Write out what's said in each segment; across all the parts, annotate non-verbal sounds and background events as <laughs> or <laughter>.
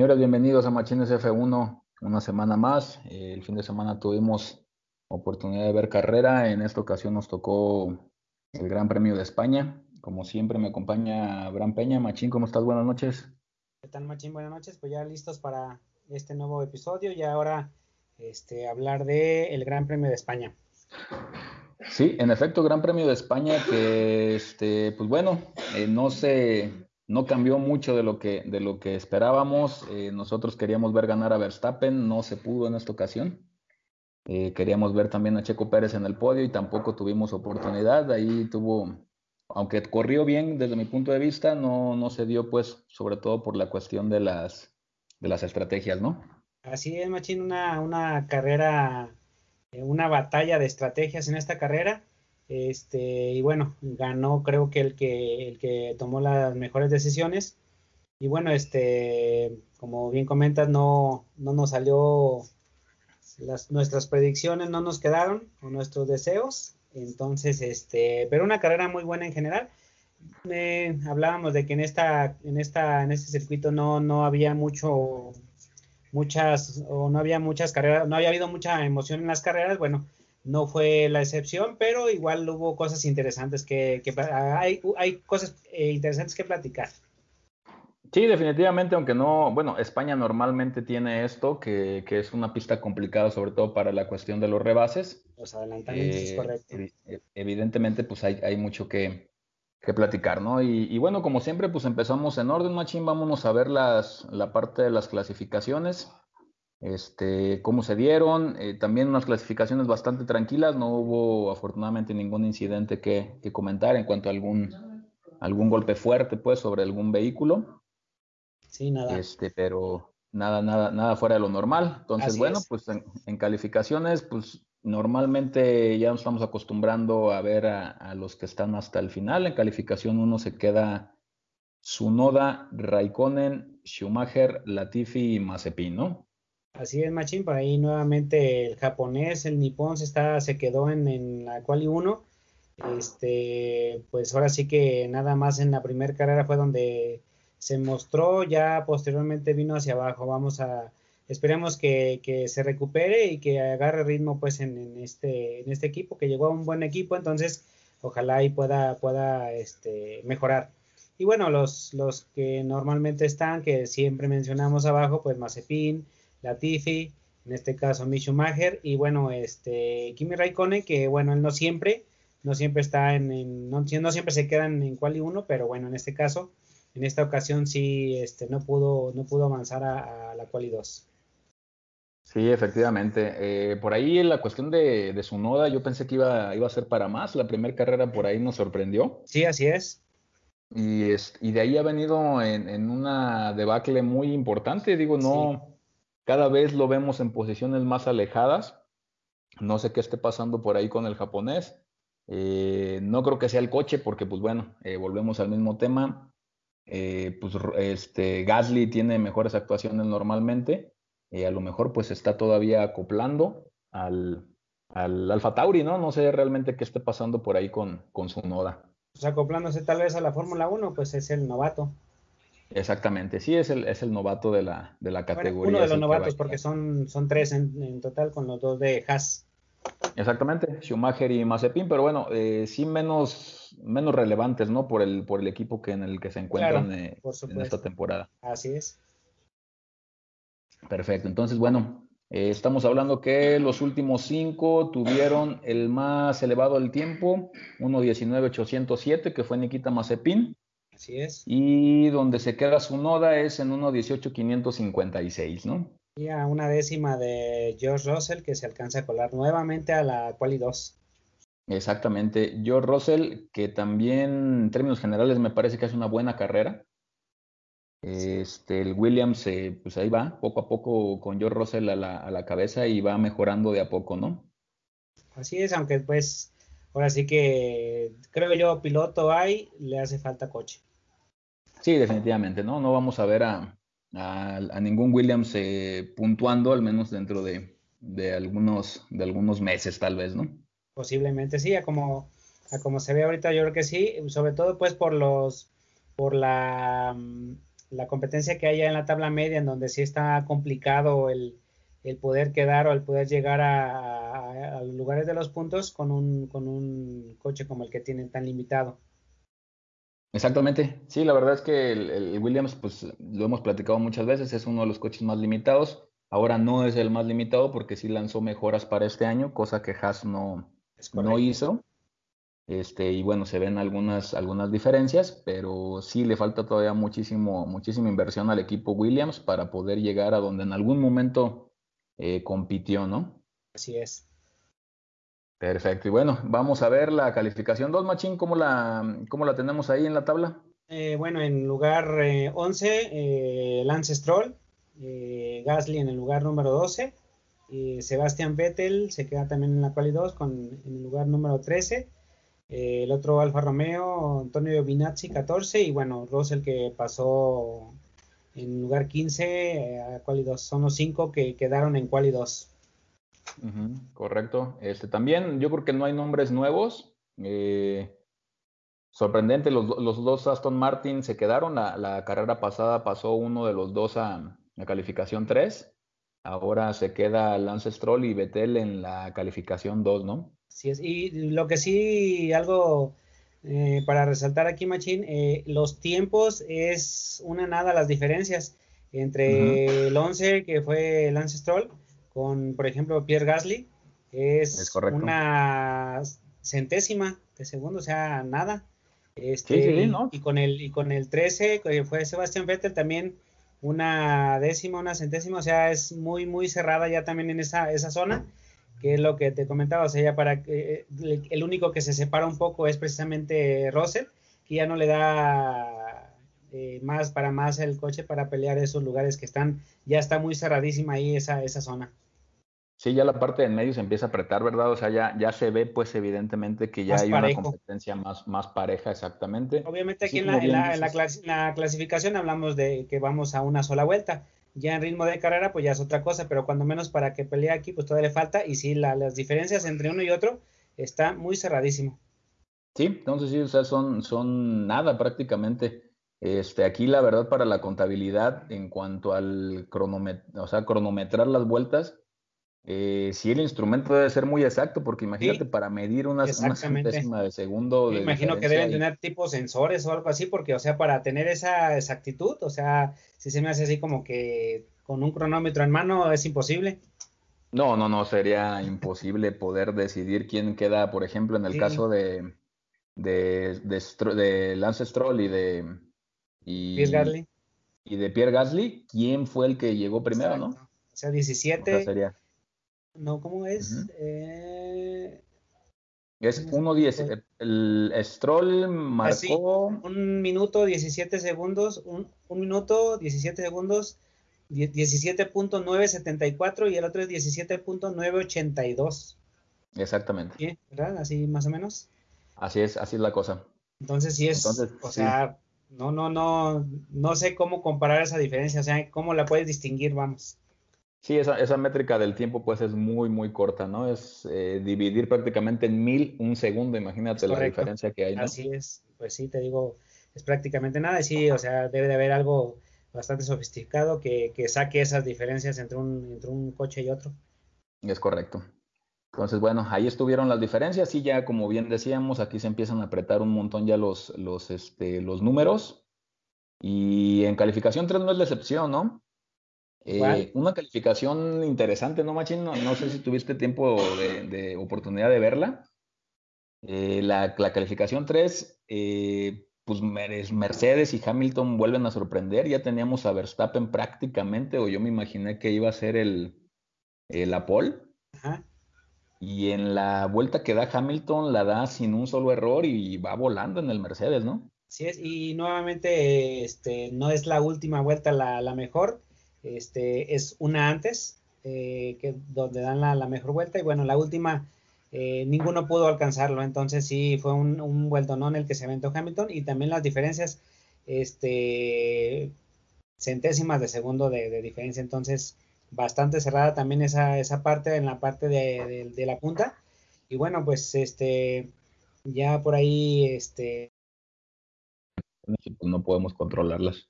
Señores, bienvenidos a Machines F1, una semana más. Eh, el fin de semana tuvimos oportunidad de ver carrera. En esta ocasión nos tocó el Gran Premio de España. Como siempre me acompaña Abraham Peña. Machín, ¿cómo estás? Buenas noches. ¿Qué tal, Machín? Buenas noches. Pues ya listos para este nuevo episodio y ahora este, hablar del el Gran Premio de España. Sí, en efecto, Gran Premio de España que, este, pues bueno, eh, no se no cambió mucho de lo que, de lo que esperábamos. Eh, nosotros queríamos ver ganar a Verstappen, no se pudo en esta ocasión. Eh, queríamos ver también a Checo Pérez en el podio y tampoco tuvimos oportunidad. Ahí tuvo, aunque corrió bien desde mi punto de vista, no, no se dio pues sobre todo por la cuestión de las, de las estrategias, ¿no? Así es, Machín, una, una carrera, eh, una batalla de estrategias en esta carrera este, y bueno, ganó creo que el que, el que tomó las mejores decisiones. Y bueno, este, como bien comentas, no, no nos salió, las, nuestras predicciones no nos quedaron con nuestros deseos. Entonces, este, pero una carrera muy buena en general. hablábamos de que en esta, en esta, en este circuito no, no había mucho, muchas, o no había muchas carreras, no había habido mucha emoción en las carreras. Bueno, no fue la excepción, pero igual hubo cosas interesantes que, hay, hay, cosas eh, interesantes que platicar. Sí, definitivamente, aunque no, bueno, España normalmente tiene esto, que, que es una pista complicada, sobre todo para la cuestión de los rebases. Los adelantamientos, es eh, correcto. Evidentemente, pues hay, hay mucho que, que platicar, ¿no? Y, y, bueno, como siempre, pues empezamos en orden, Machín, vámonos a ver las, la parte de las clasificaciones este, cómo se dieron, eh, también unas clasificaciones bastante tranquilas, no hubo afortunadamente ningún incidente que, comentar en cuanto a algún, algún golpe fuerte pues sobre algún vehículo. Sí, nada. Este, pero nada, nada, nada fuera de lo normal. Entonces, bueno, pues en, calificaciones, pues normalmente ya nos estamos acostumbrando a ver a, a, los que están hasta el final. En calificación uno se queda Sunoda, Raikkonen, Schumacher, Latifi y Mazepin, ¿no? Así es, Machín, por ahí nuevamente el japonés, el nipón se está, se quedó en, en la quali 1. Este, pues ahora sí que nada más en la primera carrera fue donde se mostró, ya posteriormente vino hacia abajo. Vamos a, esperemos que, que se recupere y que agarre ritmo pues en, en, este, en este equipo, que llegó a un buen equipo, entonces ojalá y pueda, pueda este, mejorar. Y bueno, los, los que normalmente están, que siempre mencionamos abajo, pues Mazepin, Latifi, en este caso Mick Schumacher, y bueno, este Kimi Raikkonen, que bueno, él no siempre, no siempre está en, no, siempre se quedan en quali 1, pero bueno, en este caso, en esta ocasión sí este, no pudo, no pudo avanzar a, la quali 2. Sí, efectivamente. Eh, por ahí la cuestión de, de, su noda, yo pensé que iba, iba a ser para más. La primera carrera por ahí nos sorprendió. Sí, así es. Y, es, y de ahí ha venido en, en, una debacle muy importante. Digo, no, cada vez lo vemos en posiciones más alejadas. No sé qué esté pasando por ahí con el japonés. Eh, no creo que sea el coche, porque, pues bueno, eh, volvemos al mismo tema. Eh, pues este Gasly tiene mejores actuaciones normalmente. a lo mejor, pues está todavía acoplando al, al Alfa Tauri, ¿no? No sé realmente qué esté pasando por ahí con, con su Noda. Pues acoplándose tal vez a la Fórmula 1, pues es el novato. Exactamente, sí, es el, es el novato de la, de la categoría. uno de los novatos, porque son, son tres en, total con los dos de Haas. Exactamente, Schumacher y Mazepin, pero bueno, eh, sí menos, menos relevantes, ¿no? Por el, por el equipo que en el que se encuentran eh, en esta temporada. Así es. Perfecto, entonces, bueno, eh, estamos hablando que los últimos cinco tuvieron el más elevado del tiempo, 1.19.807, que fue Nikita Mazepin. Así es. Y donde se queda su noda es en 1.18.556, ¿no? Y a una décima de George Russell que se alcanza a colar nuevamente a la quali 2. Exactamente. George Russell, que también en términos generales me parece que hace una buena carrera. Este, el Williams, eh, pues ahí va, poco a poco con George Russell a la, a la cabeza y va mejorando de a poco, ¿no? Así es, aunque pues ahora sí que creo yo piloto hay, le hace falta coche. Sí, definitivamente, ¿no? No vamos a ver a, a, ningún Williams eh, puntuando, al menos dentro de, de, algunos, de algunos meses, tal vez, ¿no? Posiblemente sí, a como, a como se ve ahorita, yo creo que sí, sobre todo pues por los, por la, la competencia que hay en la tabla media, en donde sí está complicado el, poder quedar o el poder llegar a, los lugares de los puntos con un, con un coche como el que tienen tan limitado. Exactamente, sí, la verdad es que el, Williams, pues lo hemos platicado muchas veces, es uno de los coches más limitados. Ahora no es el más limitado porque sí lanzó mejoras para este año, cosa que Haas no, no hizo. Este, y bueno, se ven algunas, algunas diferencias, pero sí le falta todavía muchísimo, muchísima inversión al equipo Williams para poder llegar a donde en algún momento eh, compitió, ¿no? Así es. Perfecto. Y bueno, vamos a ver la calificación 2, Machín, ¿cómo la, cómo la tenemos ahí en la tabla? Eh, bueno, en lugar 11, eh, Lance Stroll, Gasly en el lugar número 12, Sebastián Vettel se queda también en la quali 2 con, en el lugar número 13 eh, el otro Alfa Romeo, Antonio Giovinazzi, 14, y bueno, Russell que pasó en lugar 15 eh, a Quali 2. Son los cinco que quedaron en Quali 2. Correcto. Este, también yo creo que no hay nombres nuevos. Eh, sorprendente, los, dos Aston Martin se quedaron. La, carrera pasada pasó uno de los dos a la calificación 3. Ahora se queda Lance Stroll y Vettel en la calificación 2, ¿no? es. Y lo que sí, algo eh, para resaltar aquí, Machín, eh, los tiempos es una nada las diferencias entre el 11 que fue Lance Stroll con, por ejemplo, Pierre Gasly, es, una centésima de segundo, o sea, nada. Este, y, con el, y con el 13, que fue Sebastián Vettel, también una décima, una centésima, o sea, es muy, muy cerrada ya también en esa, esa zona que es lo que te comentaba, o sea, ya para que eh, el único que se separa un poco es precisamente Russell, que ya no le da eh, más para más el coche para pelear esos lugares que están, ya está muy cerradísima ahí esa, esa zona. Sí, ya la parte del medio se empieza a apretar, ¿verdad? O sea, ya, ya se ve pues evidentemente que ya hay una competencia más, más pareja exactamente. Obviamente aquí en, la, en la clasificación hablamos de que vamos a una sola vuelta ya en ritmo de carrera, pues ya es otra cosa, pero cuando menos para que pelee aquí, pues todavía le falta. Y sí, las diferencias entre uno y otro está muy cerradísimo. Sí, entonces sí, o sea, son, son nada prácticamente. Este, aquí la verdad para la contabilidad en cuanto al o sea, cronometrar las vueltas, eh, sí el instrumento debe ser muy exacto, porque imagínate para medir una, centésima de segundo. Me imagino que deben tener tipo sensores o algo así, porque, o sea, para tener esa exactitud, o sea, si se me hace así como que con un cronómetro en mano es imposible. No, no, no, sería imposible poder decidir quién queda, por ejemplo, en el caso de, de, de, Lance Stroll y de. Y, Pierre Gasly. Y de Pierre Gasly, ¿quién fue el que llegó primero, no? O sea, 17. sería no, ¿cómo es? Eh, es 1.10. El Stroll marcó. un minuto 17 segundos. Un, minuto 17 segundos. 17.974 y el otro es 17.982. Exactamente. ¿Sí? ¿Verdad? Así más o menos. Así es, así es la cosa. Entonces sí es, o sea, no, no, no, no sé cómo comparar esa diferencia, o sea, cómo la puedes distinguir, vamos. Sí, esa, esa, métrica del tiempo pues es muy, muy corta, ¿no? Es eh, dividir prácticamente en mil un segundo, imagínate la diferencia que hay, ¿no? Así es, pues sí, te digo, es prácticamente nada y sí, o sea, debe de haber algo bastante sofisticado que, que saque esas diferencias entre un, entre un coche y otro. Es correcto. Entonces, bueno, ahí estuvieron las diferencias y ya como bien decíamos, aquí se empiezan a apretar un montón ya los, los, este, los números. Y en calificación 3 no es la excepción, ¿no? Eh, una calificación interesante, ¿no, Machín? No, sé si tuviste tiempo de, oportunidad de verla. Eh, la, calificación 3, eh, pues Mercedes y Hamilton vuelven a sorprender. Ya teníamos a Verstappen prácticamente, o yo me imaginé que iba a ser el, la pole. Y en la vuelta que da Hamilton la da sin un solo error y va volando en el Mercedes, ¿no? Sí, es, y nuevamente este, no es la última vuelta la, la mejor este, es una antes, eh, que, donde dan la, mejor vuelta. Y bueno, la última, eh, ninguno pudo alcanzarlo. Entonces sí, fue un, un vueltonón el que se aventó Hamilton. Y también las diferencias, este, centésimas de segundo de, diferencia. Entonces, bastante cerrada también esa, esa parte en la parte de, de, la punta. Y bueno, pues este, ya por ahí, este... No podemos controlarlas.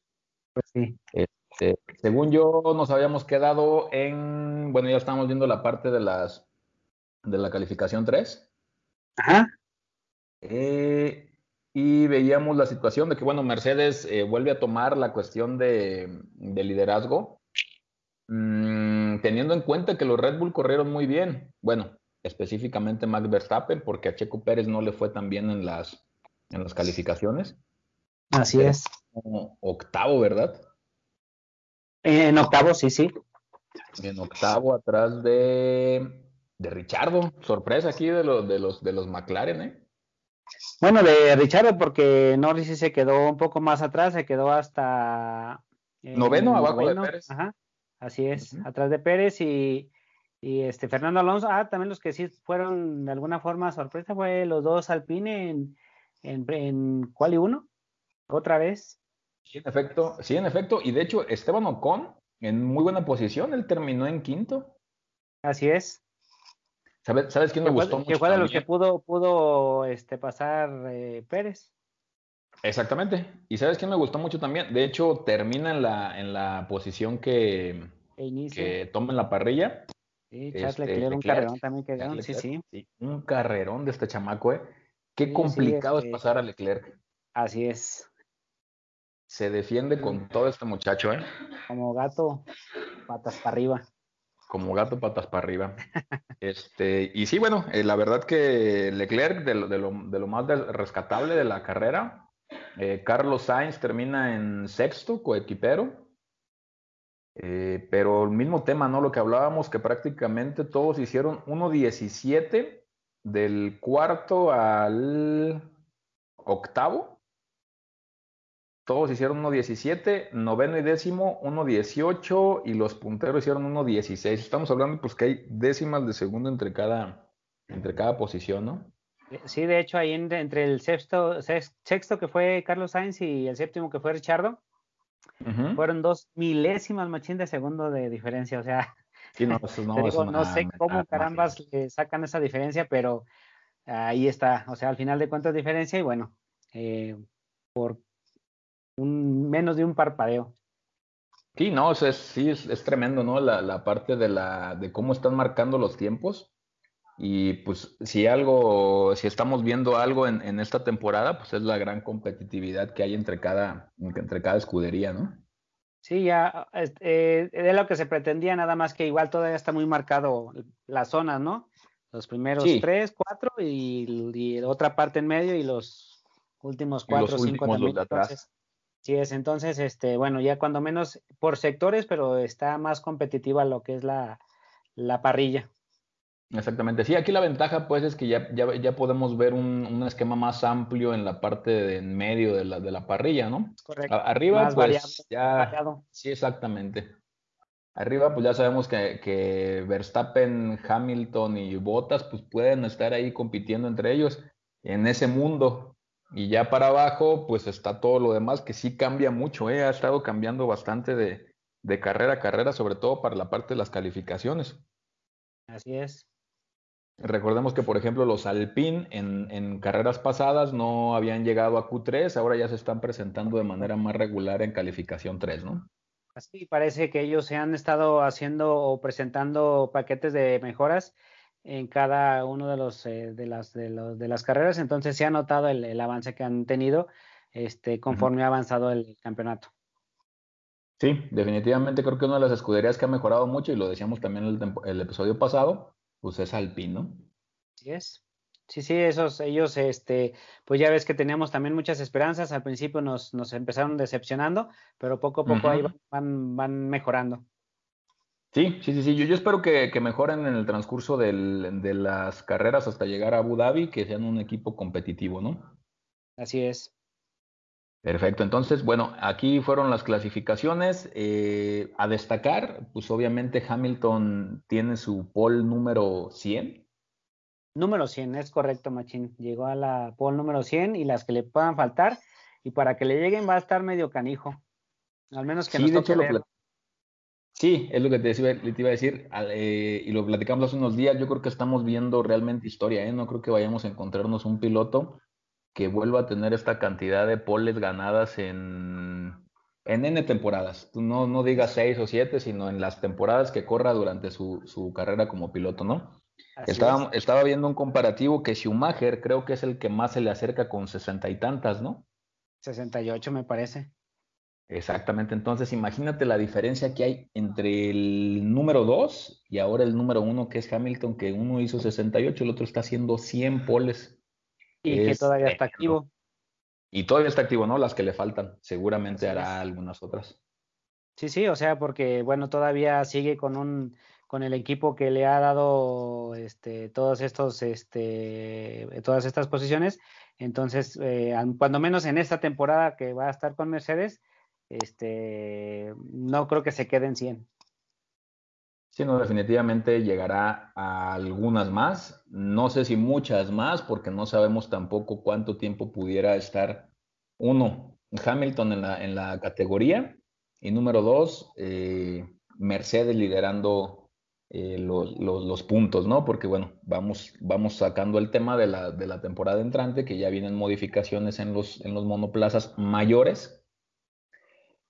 Pues sí. Este, según yo, nos habíamos quedado en, bueno, ya estamos viendo la parte de las de la calificación 3. Ajá. Eh, y veíamos la situación de que, bueno, Mercedes eh, vuelve a tomar la cuestión de, de liderazgo, mmm, teniendo en cuenta que los Red Bull corrieron muy bien. Bueno, específicamente Max Verstappen, porque a Checo Pérez no le fue tan bien en las, en las calificaciones. Así es. Octavo, ¿verdad? En octavo, sí, sí. En octavo, atrás de, de Richardo. Sorpresa aquí de los, de los, de los McLaren, ¿eh? Bueno, de Richardo, porque Norris sí se quedó un poco más atrás, se quedó hasta. Eh, noveno, abajo de Pérez. Ajá, así es, uh -huh. atrás de Pérez y, y, este Fernando Alonso. Ah, también los que sí fueron de alguna forma sorpresa fue los dos Alpine en, en, en Quali 1, otra vez. Sí, en efecto, sí, en efecto. Y de hecho, Esteban Ocon en muy buena posición, él terminó en quinto. Así es. ¿Sabes, ¿sabes quién me gustó fue, mucho? Que fue de los que pudo, pudo este, pasar eh, Pérez. Exactamente. ¿Y sabes quién me gustó mucho también? De hecho, termina en la, en la posición que, que toma en la parrilla. Sí, Charles este, Leclerc, un carrerón también que sí, sí, sí. Un carrerón de este chamaco, ¿eh? Qué sí, complicado sí, este... es pasar a Leclerc. Así es. Se defiende con todo este muchacho, ¿eh? Como gato, patas para arriba. Como gato, patas para arriba. este, y sí, bueno, eh, la verdad que Leclerc, de lo, de lo, de lo más rescatable de la carrera, eh, Carlos Sainz termina en sexto, coequipero. Eh, pero el mismo tema, ¿no? Lo que hablábamos, que prácticamente todos hicieron 1.17 del cuarto al octavo todos hicieron 1.17, noveno y décimo 1.18 y los punteros hicieron 1.16. Estamos hablando pues que hay décimas de segundo entre cada, entre cada posición, ¿no? Sí, de hecho ahí entre el sexto, sexto que fue Carlos Sainz y el séptimo que fue Richardo, uh -huh. fueron dos milésimas machín de segundo de diferencia, o sea, <laughs> sí, no, eso no, digo, eso no sé cómo carambas le sacan esa diferencia, pero ahí está, o sea, al final de cuentas diferencia y bueno, eh, por un, menos de un parpadeo. Sí, no, o sea, sí, es, es tremendo, ¿no? La, la, parte de, la, de cómo están marcando los tiempos. Y pues si algo, si estamos viendo algo en, en esta temporada, pues es la gran competitividad que hay entre cada, entre cada escudería, ¿no? Sí, ya eh, de lo que se pretendía, nada más que igual todavía está muy marcado las zonas, ¿no? Los primeros sí. tres, cuatro y, y, otra parte en medio y los últimos cuatro, los cinco últimos también. Los atrás. Sí es, entonces, este, bueno, ya cuando menos por sectores, pero está más competitiva lo que es la, la parrilla. Exactamente, sí, aquí la ventaja pues es que ya, ya, ya podemos ver un, un, esquema más amplio en la parte de en medio de la, de la parrilla, ¿no? Correcto. Arriba más pues variado, ya, variado. sí, exactamente. Arriba pues ya sabemos que, que Verstappen, Hamilton y Bottas pues pueden estar ahí compitiendo entre ellos en ese mundo, y ya para abajo, pues está todo lo demás que sí cambia mucho, ¿eh? ha estado cambiando bastante de, de, carrera a carrera, sobre todo para la parte de las calificaciones. Así es. Recordemos que, por ejemplo, los Alpine en, en, carreras pasadas no habían llegado a Q3, ahora ya se están presentando de manera más regular en calificación 3, ¿no? Así parece que ellos se han estado haciendo o presentando paquetes de mejoras en cada uno de los eh, de las de, los, de las carreras entonces se ha notado el, el avance que han tenido este conforme uh -huh. ha avanzado el campeonato sí definitivamente creo que una de las escuderías que ha mejorado mucho y lo decíamos también el, el episodio pasado pues es Alpine ¿no? sí es sí sí esos ellos este pues ya ves que teníamos también muchas esperanzas al principio nos, nos empezaron decepcionando pero poco a poco uh -huh. ahí van van mejorando Sí, sí, sí, sí. Yo, yo espero que, que, mejoren en el transcurso del, de las carreras hasta llegar a Abu Dhabi, que sean un equipo competitivo, ¿no? Así es. Perfecto. Entonces, bueno, aquí fueron las clasificaciones. Eh, a destacar, pues obviamente Hamilton tiene su pole número 100. Número 100, es correcto, Machín. Llegó a la pole número 100 y las que le puedan faltar. Y para que le lleguen va a estar medio canijo. Al menos que sí, nos de toque hecho, ver. Lo Sí, es lo que te, decía, te iba a decir, eh, y lo platicamos hace unos días, yo creo que estamos viendo realmente historia, ¿eh? no creo que vayamos a encontrarnos un piloto que vuelva a tener esta cantidad de poles ganadas en, en N temporadas. Tú no, no digas seis o siete, sino en las temporadas que corra durante su, su carrera como piloto, ¿no? Estaba, estaba, viendo un comparativo que Schumacher creo que es el que más se le acerca con sesenta y tantas, ¿no? 68 me parece. Exactamente, entonces imagínate la diferencia que hay entre el número 2 y ahora el número 1 que es Hamilton, que uno hizo 68, el otro está haciendo 100 poles. Y que todavía está activo. Y todavía está activo, ¿no? Las que le faltan, seguramente hará algunas otras. Sí, sí, o sea, porque bueno, todavía sigue con un con el equipo que le ha dado este todos estos este todas estas posiciones, entonces eh, cuando menos en esta temporada que va a estar con Mercedes, este, no creo que se queden 100. Sí, no, definitivamente llegará a algunas más. No sé si muchas más, porque no sabemos tampoco cuánto tiempo pudiera estar uno, Hamilton en la, en la categoría, y número dos, eh, Mercedes liderando eh, los, los, puntos, ¿no? Porque bueno, vamos, vamos sacando el tema de la, de la temporada entrante, que ya vienen modificaciones en los, en los monoplazas mayores,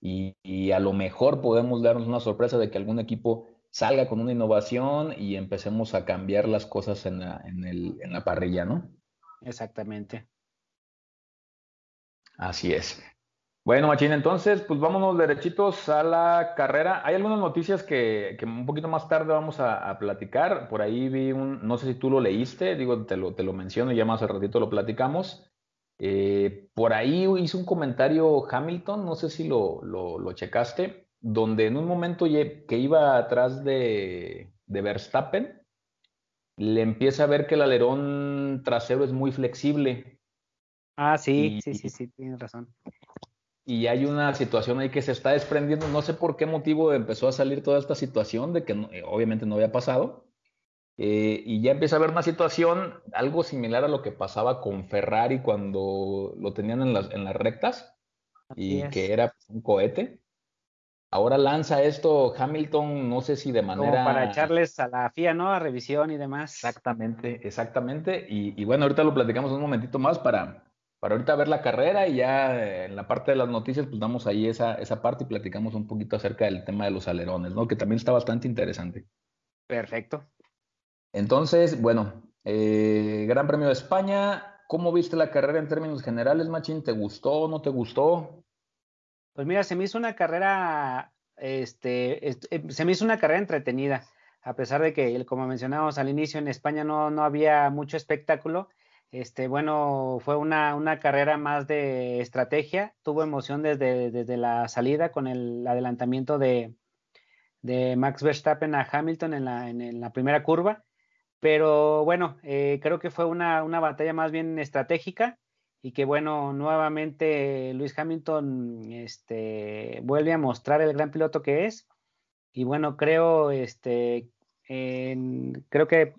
y, a lo mejor podemos darnos una sorpresa de que algún equipo salga con una innovación y empecemos a cambiar las cosas en la, en el, en la parrilla, ¿no? Exactamente. Así es. Bueno, Machín, entonces, pues vámonos derechitos a la carrera. Hay algunas noticias que, que un poquito más tarde vamos a, a, platicar. Por ahí vi un, no sé si tú lo leíste, digo, te lo, te lo menciono y ya más al ratito lo platicamos. Eh, por ahí hizo un comentario Hamilton, no sé si lo, lo, checaste, donde en un momento que iba atrás de, de, Verstappen, le empieza a ver que el alerón trasero es muy flexible. Ah, sí, sí, sí, sí, tienes razón. Y hay una situación ahí que se está desprendiendo, no sé por qué motivo empezó a salir toda esta situación de que obviamente no había pasado, eh, y ya empieza a haber una situación algo similar a lo que pasaba con Ferrari cuando lo tenían en las, en las rectas y que era un cohete. Ahora lanza esto Hamilton, no sé si de manera... Como para echarles a la FIA, ¿no? A revisión y demás. Exactamente, exactamente. Y, bueno, ahorita lo platicamos un momentito más para, para ahorita ver la carrera y ya en la parte de las noticias, pues damos ahí esa, esa parte y platicamos un poquito acerca del tema de los alerones, ¿no? Que también está bastante interesante. Perfecto. Entonces, bueno, eh, Gran Premio de España, ¿cómo viste la carrera en términos generales, Machín? ¿Te gustó o no te gustó? Pues mira, se me hizo una carrera, este, eh, se me hizo una carrera entretenida, a pesar de que, como mencionábamos al inicio, en España no, no había mucho espectáculo. Este, bueno, fue una, una, carrera más de estrategia, tuvo emoción desde, desde la salida con el adelantamiento de, de Max Verstappen a Hamilton en la, en la primera curva pero bueno, eh, creo que fue una, una, batalla más bien estratégica y que bueno, nuevamente Luis Hamilton este, vuelve a mostrar el gran piloto que es. Y bueno, creo, este, creo que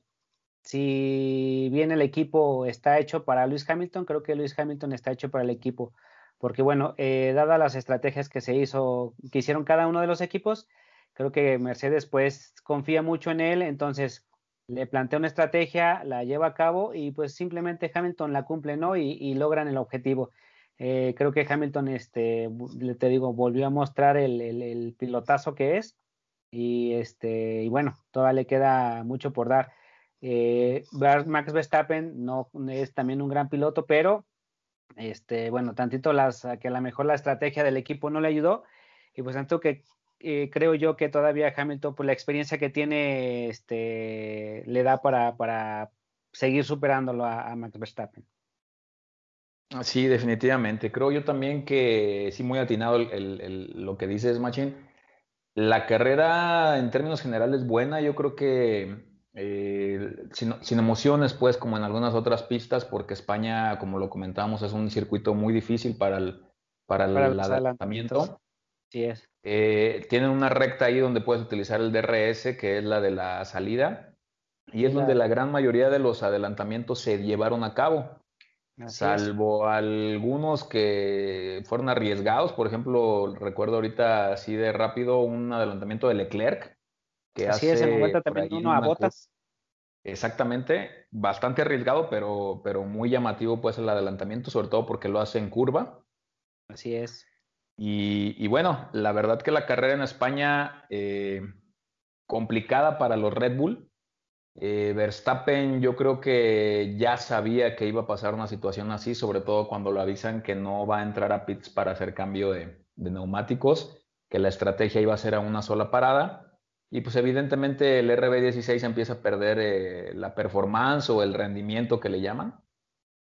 si bien el equipo está hecho para Luis Hamilton, creo que Luis Hamilton está hecho para el equipo. Porque bueno, eh, dadas las estrategias que se hizo, que hicieron cada uno de los equipos, creo que Mercedes pues confía mucho en él. Entonces, le plantea una estrategia, la lleva a cabo y pues simplemente Hamilton la cumple, ¿no? Y, logran el objetivo. Eh, creo que Hamilton, este, te digo, volvió a mostrar el, pilotazo que es y este, y bueno, todavía le queda mucho por dar. Eh, Max Verstappen no es también un gran piloto, pero este, bueno, tantito las, que a lo mejor la estrategia del equipo no le ayudó y pues tanto que eh, creo yo que todavía Hamilton, por la experiencia que tiene, este, le da para, para seguir superándolo a, Max Verstappen. Sí, definitivamente. Creo yo también que sí, muy atinado lo que dices, Machín. La carrera en términos generales buena, yo creo que eh, sin, emociones, pues, como en algunas otras pistas, porque España, como lo comentábamos, es un circuito muy difícil para el, para el, adelantamiento. Sí es. Eh, tienen una recta ahí donde puedes utilizar el DRS, que es la de la salida, y es donde la gran mayoría de los adelantamientos se llevaron a cabo. salvo algunos que fueron arriesgados, por ejemplo, recuerdo ahorita así de rápido un adelantamiento de Leclerc, que así hace es, en vuelta también uno a botas. Exactamente, bastante arriesgado, pero, pero muy llamativo pues el adelantamiento, sobre todo porque lo hace en curva. Así es Y, bueno, la verdad que la carrera en España, eh, complicada para los Red Bull. Eh, Verstappen yo creo que ya sabía que iba a pasar una situación así, sobre todo cuando lo avisan que no va a entrar a pits para hacer cambio de, neumáticos, que la estrategia iba a ser a una sola parada. Y pues evidentemente el RB16 empieza a perder eh, la performance o el rendimiento que le llaman.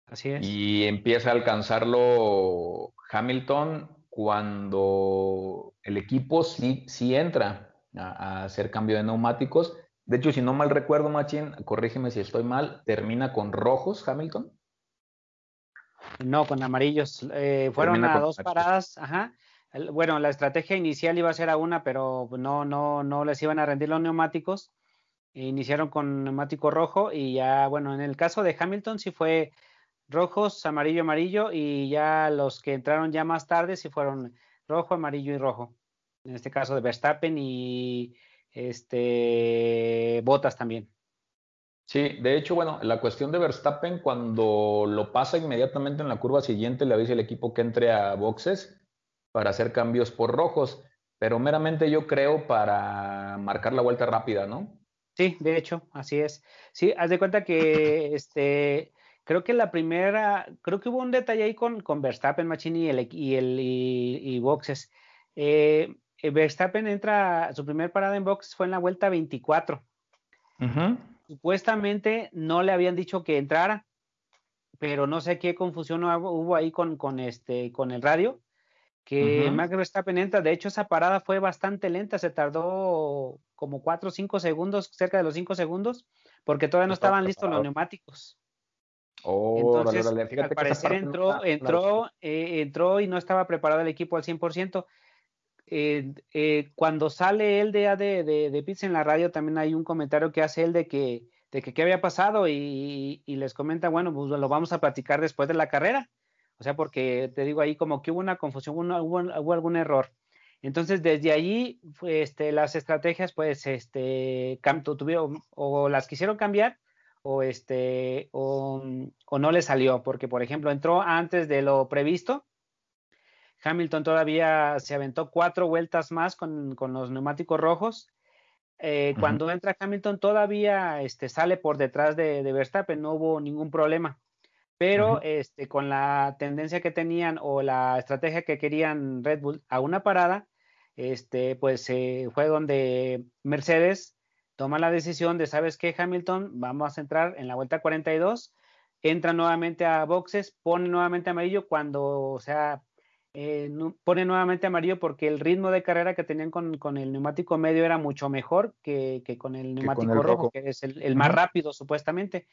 Así es. Y empieza a alcanzarlo Hamilton cuando el equipo sí, sí entra a, hacer cambio de neumáticos. De hecho, si no mal recuerdo, Machín, corrígeme si estoy mal, termina con rojos Hamilton. No, con amarillos. Eh, fueron a dos paradas, ajá. Bueno, la estrategia inicial iba a ser a una, pero no, no, no les iban a rendir los neumáticos. Iniciaron con neumático rojo y ya, bueno, en el caso de Hamilton sí fue rojos, amarillo, amarillo y ya los que entraron ya más tarde sí fueron rojo, amarillo y rojo. En este caso de Verstappen y este Botas también. Sí, de hecho, bueno, la cuestión de Verstappen cuando lo pasa inmediatamente en la curva siguiente le avisa el equipo que entre a boxes para hacer cambios por rojos, pero meramente yo creo para marcar la vuelta rápida, ¿no? Sí, de hecho, así es. Sí, haz de cuenta que este Creo que la primera, creo que hubo un detalle ahí con, con Verstappen, Machini y, el, y, el, y, boxes. Eh, eh, Verstappen entra, su primer parada en box fue en la vuelta 24. Supuestamente no le habían dicho que entrara, pero no sé qué confusión hubo ahí con, con, este, con el radio, que Max Verstappen entra. De hecho, esa parada fue bastante lenta, se tardó como 4 o 5 segundos, cerca de los 5 segundos, porque todavía no estaban listos los neumáticos. Oh, Entonces, al parecer entró, entró, eh, entró y no estaba preparado el equipo al 100%. Eh, eh, cuando sale él de, de, de, Pizza en la radio, también hay un comentario que hace él de que, de que qué había pasado y, les comenta, bueno, pues lo vamos a platicar después de la carrera. O sea, porque te digo ahí como que hubo una confusión, hubo, algún error. Entonces, desde allí, este, las estrategias, pues, este, tuvieron, o las quisieron cambiar, o este o, no le salió, porque por ejemplo entró antes de lo previsto. Hamilton todavía se aventó cuatro vueltas más con, los neumáticos rojos. Eh, cuando entra Hamilton todavía este, sale por detrás de, Verstappen, no hubo ningún problema. Pero este, con la tendencia que tenían o la estrategia que querían Red Bull a una parada, este, pues eh, fue donde Mercedes toma la decisión de, ¿sabes qué, Hamilton? Vamos a entrar en la vuelta 42, entra nuevamente a boxes, pone nuevamente amarillo cuando, o sea, eh, pone nuevamente amarillo porque el ritmo de carrera que tenían con, el neumático medio era mucho mejor que, con el neumático rojo, que es el, más rápido supuestamente.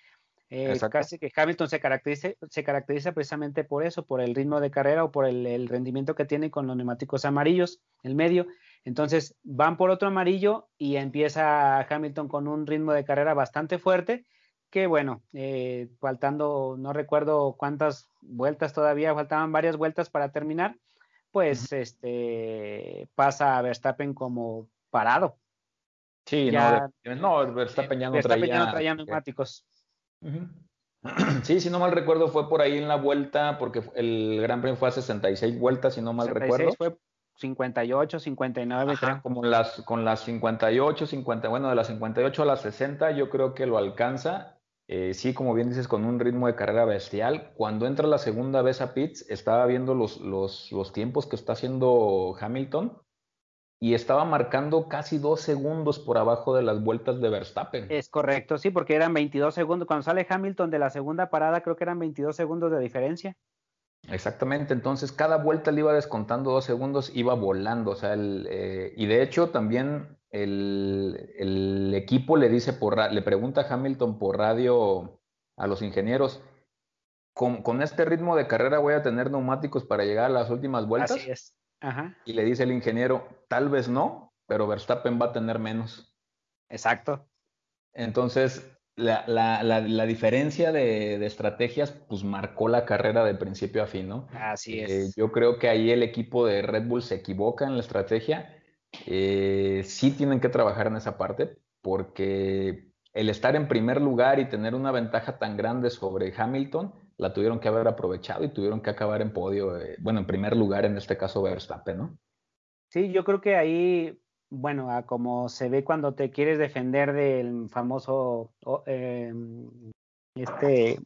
Eh, casi que Hamilton se caracteriza, se caracteriza precisamente por eso, por el ritmo de carrera o por el, el rendimiento que tiene con los neumáticos amarillos, el medio. Entonces van por otro amarillo y empieza Hamilton con un ritmo de carrera bastante fuerte, que bueno, eh, faltando, no recuerdo cuántas vueltas todavía, faltaban varias vueltas para terminar, pues este pasa a Verstappen como parado. Sí, no, no, Verstappen ya no Verstappen Ya no traía neumáticos. <clears throat> Sí, si no mal recuerdo, fue por ahí en la vuelta, porque el Gran Premio fue a 66 vueltas, si no mal 66 recuerdo. Fue 58, 59, Ajá, Como las, con las 58, 50, bueno, de las 58 a las 60 yo creo que lo alcanza. Eh, sí, como bien dices, con un ritmo de carrera bestial. Cuando entra la segunda vez a Pitts, estaba viendo los, los, los tiempos que está haciendo Hamilton y estaba marcando casi dos segundos por abajo de las vueltas de Verstappen. Es correcto, sí, porque eran 22 segundos. Cuando sale Hamilton de la segunda parada, creo que eran 22 segundos de diferencia. Exactamente, entonces cada vuelta le iba descontando dos segundos, iba volando, o sea, el, eh, y de hecho también el, equipo le dice por, le pregunta a Hamilton por radio a los ingenieros, ¿con, este ritmo de carrera voy a tener neumáticos para llegar a las últimas vueltas? Así es. Ajá. Y le dice el ingeniero, tal vez no, pero Verstappen va a tener menos. Exacto. Entonces, la, la, la, diferencia de, estrategias pues marcó la carrera de principio a fin, ¿no? Así es. Eh, yo creo que ahí el equipo de Red Bull se equivoca en la estrategia. Eh, sí tienen que trabajar en esa parte porque el estar en primer lugar y tener una ventaja tan grande sobre Hamilton, la tuvieron que haber aprovechado y tuvieron que acabar en podio, eh, bueno, en primer lugar en este caso Verstappen, ¿no? Sí, yo creo que ahí, bueno, como se ve cuando te quieres defender del famoso, em, este,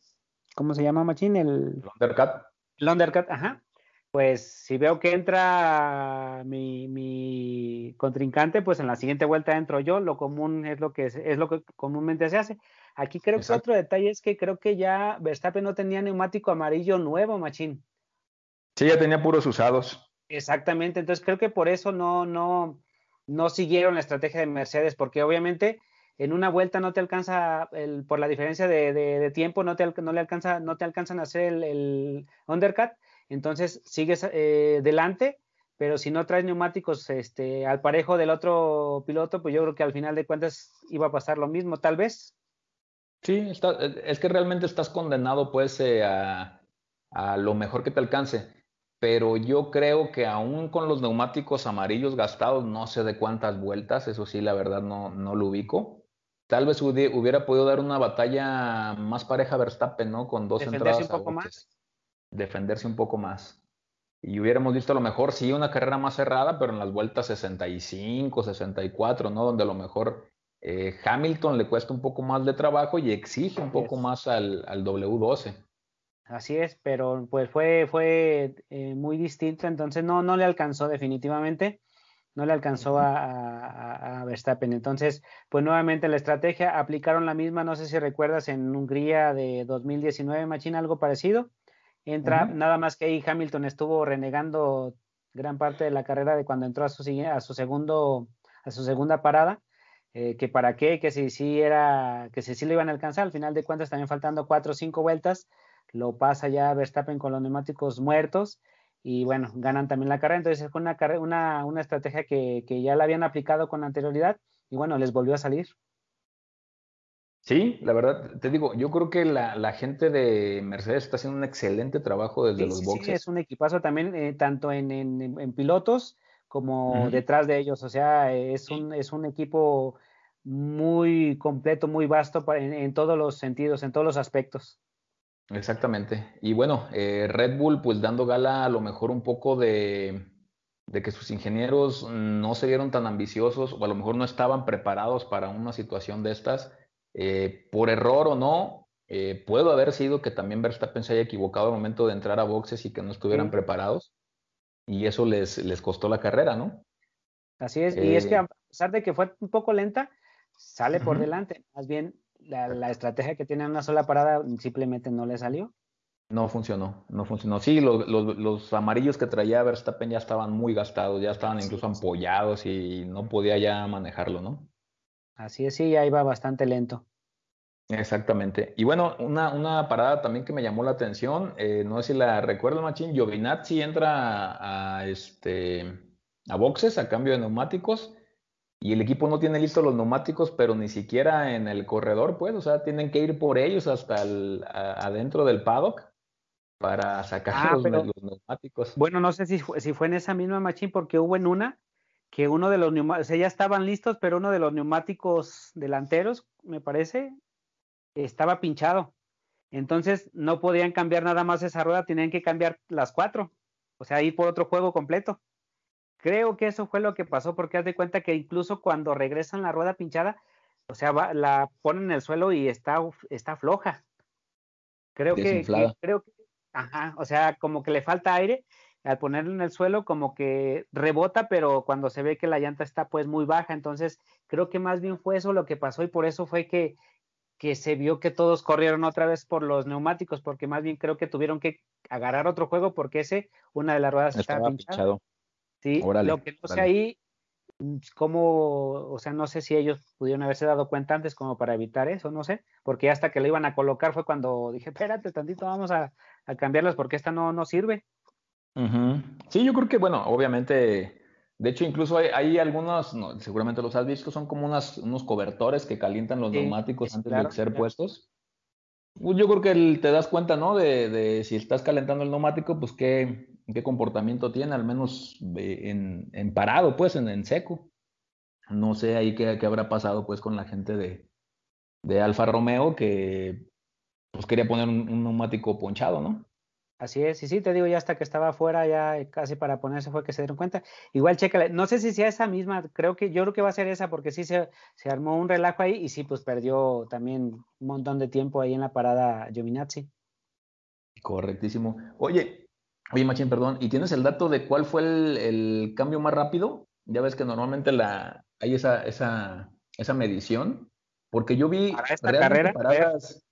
¿cómo se llama, Machín? El, undercut. El ajá. Pues si veo que entra mi, mi, contrincante, pues en la siguiente vuelta entro yo. Lo común es lo que es, lo que comúnmente se hace. Aquí creo que otro detalle es que creo que ya Verstappen no tenía neumático amarillo nuevo, Machín. Sí, ya tenía puros usados. Exactamente. Entonces creo que por eso no, no, no siguieron la estrategia de Mercedes, porque obviamente en una vuelta no te alcanza, el, por la diferencia de, de, tiempo, no te, no, le alcanza, no te alcanzan a hacer el, el undercut entonces sigues eh, delante, pero si no traes neumáticos este, al parejo del otro piloto, pues yo creo que al final de cuentas iba a pasar lo mismo, tal vez. Sí, es que realmente estás condenado pues eh, a, lo mejor que te alcance, pero yo creo que aún con los neumáticos amarillos gastados, no sé de cuántas vueltas, eso sí, la verdad no, no lo ubico. Tal vez hubiera podido dar una batalla más pareja Verstappen, ¿no? Con dos entradas. un poco más defenderse un poco más. Y hubiéramos visto a lo mejor sí una carrera más cerrada, pero en las vueltas 65, 64, ¿no? Donde a lo mejor eh, Hamilton le cuesta un poco más de trabajo y exige un poco más al, al, W12. Así es, pero pues fue, fue eh, muy distinto, entonces no, no le alcanzó definitivamente, no le alcanzó a, a, a, Verstappen. Entonces, pues nuevamente la estrategia, aplicaron la misma, no sé si recuerdas en Hungría de 2019, Machina, algo parecido. Entra, nada más que ahí Hamilton estuvo renegando gran parte de la carrera de cuando entró a su, a su segundo, a su segunda parada, eh, que para qué, que si sí era, que si sí lo iban a alcanzar, al final de cuentas también faltando cuatro o cinco vueltas, lo pasa ya Verstappen con los neumáticos muertos y bueno, ganan también la carrera, entonces es una, una, una estrategia que, que ya la habían aplicado con anterioridad y bueno, les volvió a salir. Sí, la verdad, te digo, yo creo que la, gente de Mercedes está haciendo un excelente trabajo desde los boxes. Sí, es un equipazo también, eh, tanto en, en, pilotos como detrás de ellos. O sea, es un, es un equipo muy completo, muy vasto en, todos los sentidos, en todos los aspectos. Exactamente. Y bueno, eh, Red Bull, pues dando gala a lo mejor un poco de, de que sus ingenieros no se vieron tan ambiciosos o a lo mejor no estaban preparados para una situación de estas eh, por error o no, eh, puedo haber sido que también Verstappen se haya equivocado al momento de entrar a boxes y que no estuvieran preparados. Y eso les, les costó la carrera, ¿no? Así es. y es que eh, a pesar de que fue un poco lenta, sale por delante. Más bien, la, estrategia que tiene una sola parada simplemente no le salió. No funcionó, no funcionó. Sí, los amarillos que traía Verstappen ya estaban muy gastados, ya estaban incluso ampollados y no podía ya manejarlo, ¿no? Así es, sí, ya iba bastante lento. Exactamente. Y bueno, una, una parada también que me llamó la atención, eh, no sé si la recuerdo, Machín, Giovinazzi entra a, este, a boxes a cambio de neumáticos y el equipo no tiene listos los neumáticos, pero ni siquiera en el corredor, pues, o sea, tienen que ir por ellos hasta el, adentro del paddock para sacar ah, los, neumáticos. Bueno, no sé si, si fue en esa misma Machín, porque hubo en una que uno de los neumáticos, o sea, ya estaban listos, pero uno de los neumáticos delanteros, me parece, estaba pinchado. Entonces no podían cambiar nada más esa rueda, tenían que cambiar las cuatro. O sea, ir por otro juego completo. Creo que eso fue lo que pasó, porque haz de cuenta que incluso cuando regresan la rueda pinchada, o sea, la ponen en el suelo y está, está floja. Creo que, creo que, ajá, o sea, como que le falta aire al ponerlo en el suelo como que rebota, pero cuando se ve que la llanta está pues muy baja, entonces creo que más bien fue eso lo que pasó y por eso fue que, que se vio que todos corrieron otra vez por los neumáticos, porque más bien creo que tuvieron que agarrar otro juego porque ese, una de las ruedas estaba, pinchado. Sí, lo que no sé ahí, mm, cómo, o sea, no sé si ellos pudieron haberse dado cuenta antes como para evitar eso, no sé, porque hasta que lo iban a colocar fue cuando dije, espérate tantito, vamos a, a cambiarlas porque esta no, no sirve. Sí, yo creo que, bueno, obviamente, de hecho, incluso hay, algunos, seguramente los has visto, son como unas, unos cobertores que calientan los neumáticos antes de ser puestos. Pues, yo creo que te das cuenta, ¿no? De, si estás calentando el neumático, pues qué, qué comportamiento tiene, al menos en, en parado, pues, en, en, seco. No sé ahí qué, qué, habrá pasado, pues, con la gente de, de Alfa Romeo, que pues quería poner un, neumático ponchado, ¿no? Así es, y sí, te digo, ya hasta que estaba afuera, ya casi para ponerse fue que se dieron cuenta. Igual, chécale, no sé si sea esa misma, creo que yo creo que va a ser esa, porque sí se, se armó un relajo ahí y sí, pues perdió también un montón de tiempo ahí en la parada Giovinazzi. Correctísimo. Oye, oye, Machín, perdón, ¿y tienes el dato de cuál fue el, cambio más rápido? Ya ves que normalmente la, hay esa, esa, esa medición, porque yo vi Para esta carrera, paradas,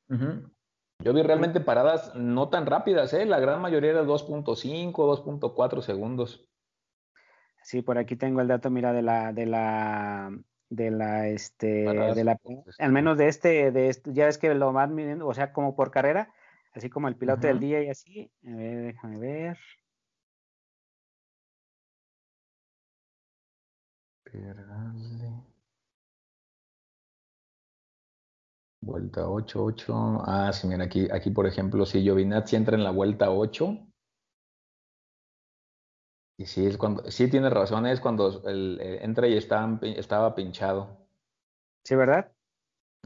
yo vi realmente paradas no tan rápidas, ¿eh? La gran mayoría era 2.5, 2.4 segundos. Sí, por aquí tengo el dato, mira, de la, de la, de la, este, de la, al menos de este, de este, ya es que lo van midiendo, o sea, como por carrera, así como el piloto del día y así. A ver, déjame ver. Vuelta 8, 8. Ah, sí, mira, aquí, aquí por ejemplo, si Giovinazzi entra en la vuelta 8. Y sí, es cuando, sí tiene razón, es cuando el, eh, entra y está, estaba pinchado. Sí, ¿verdad?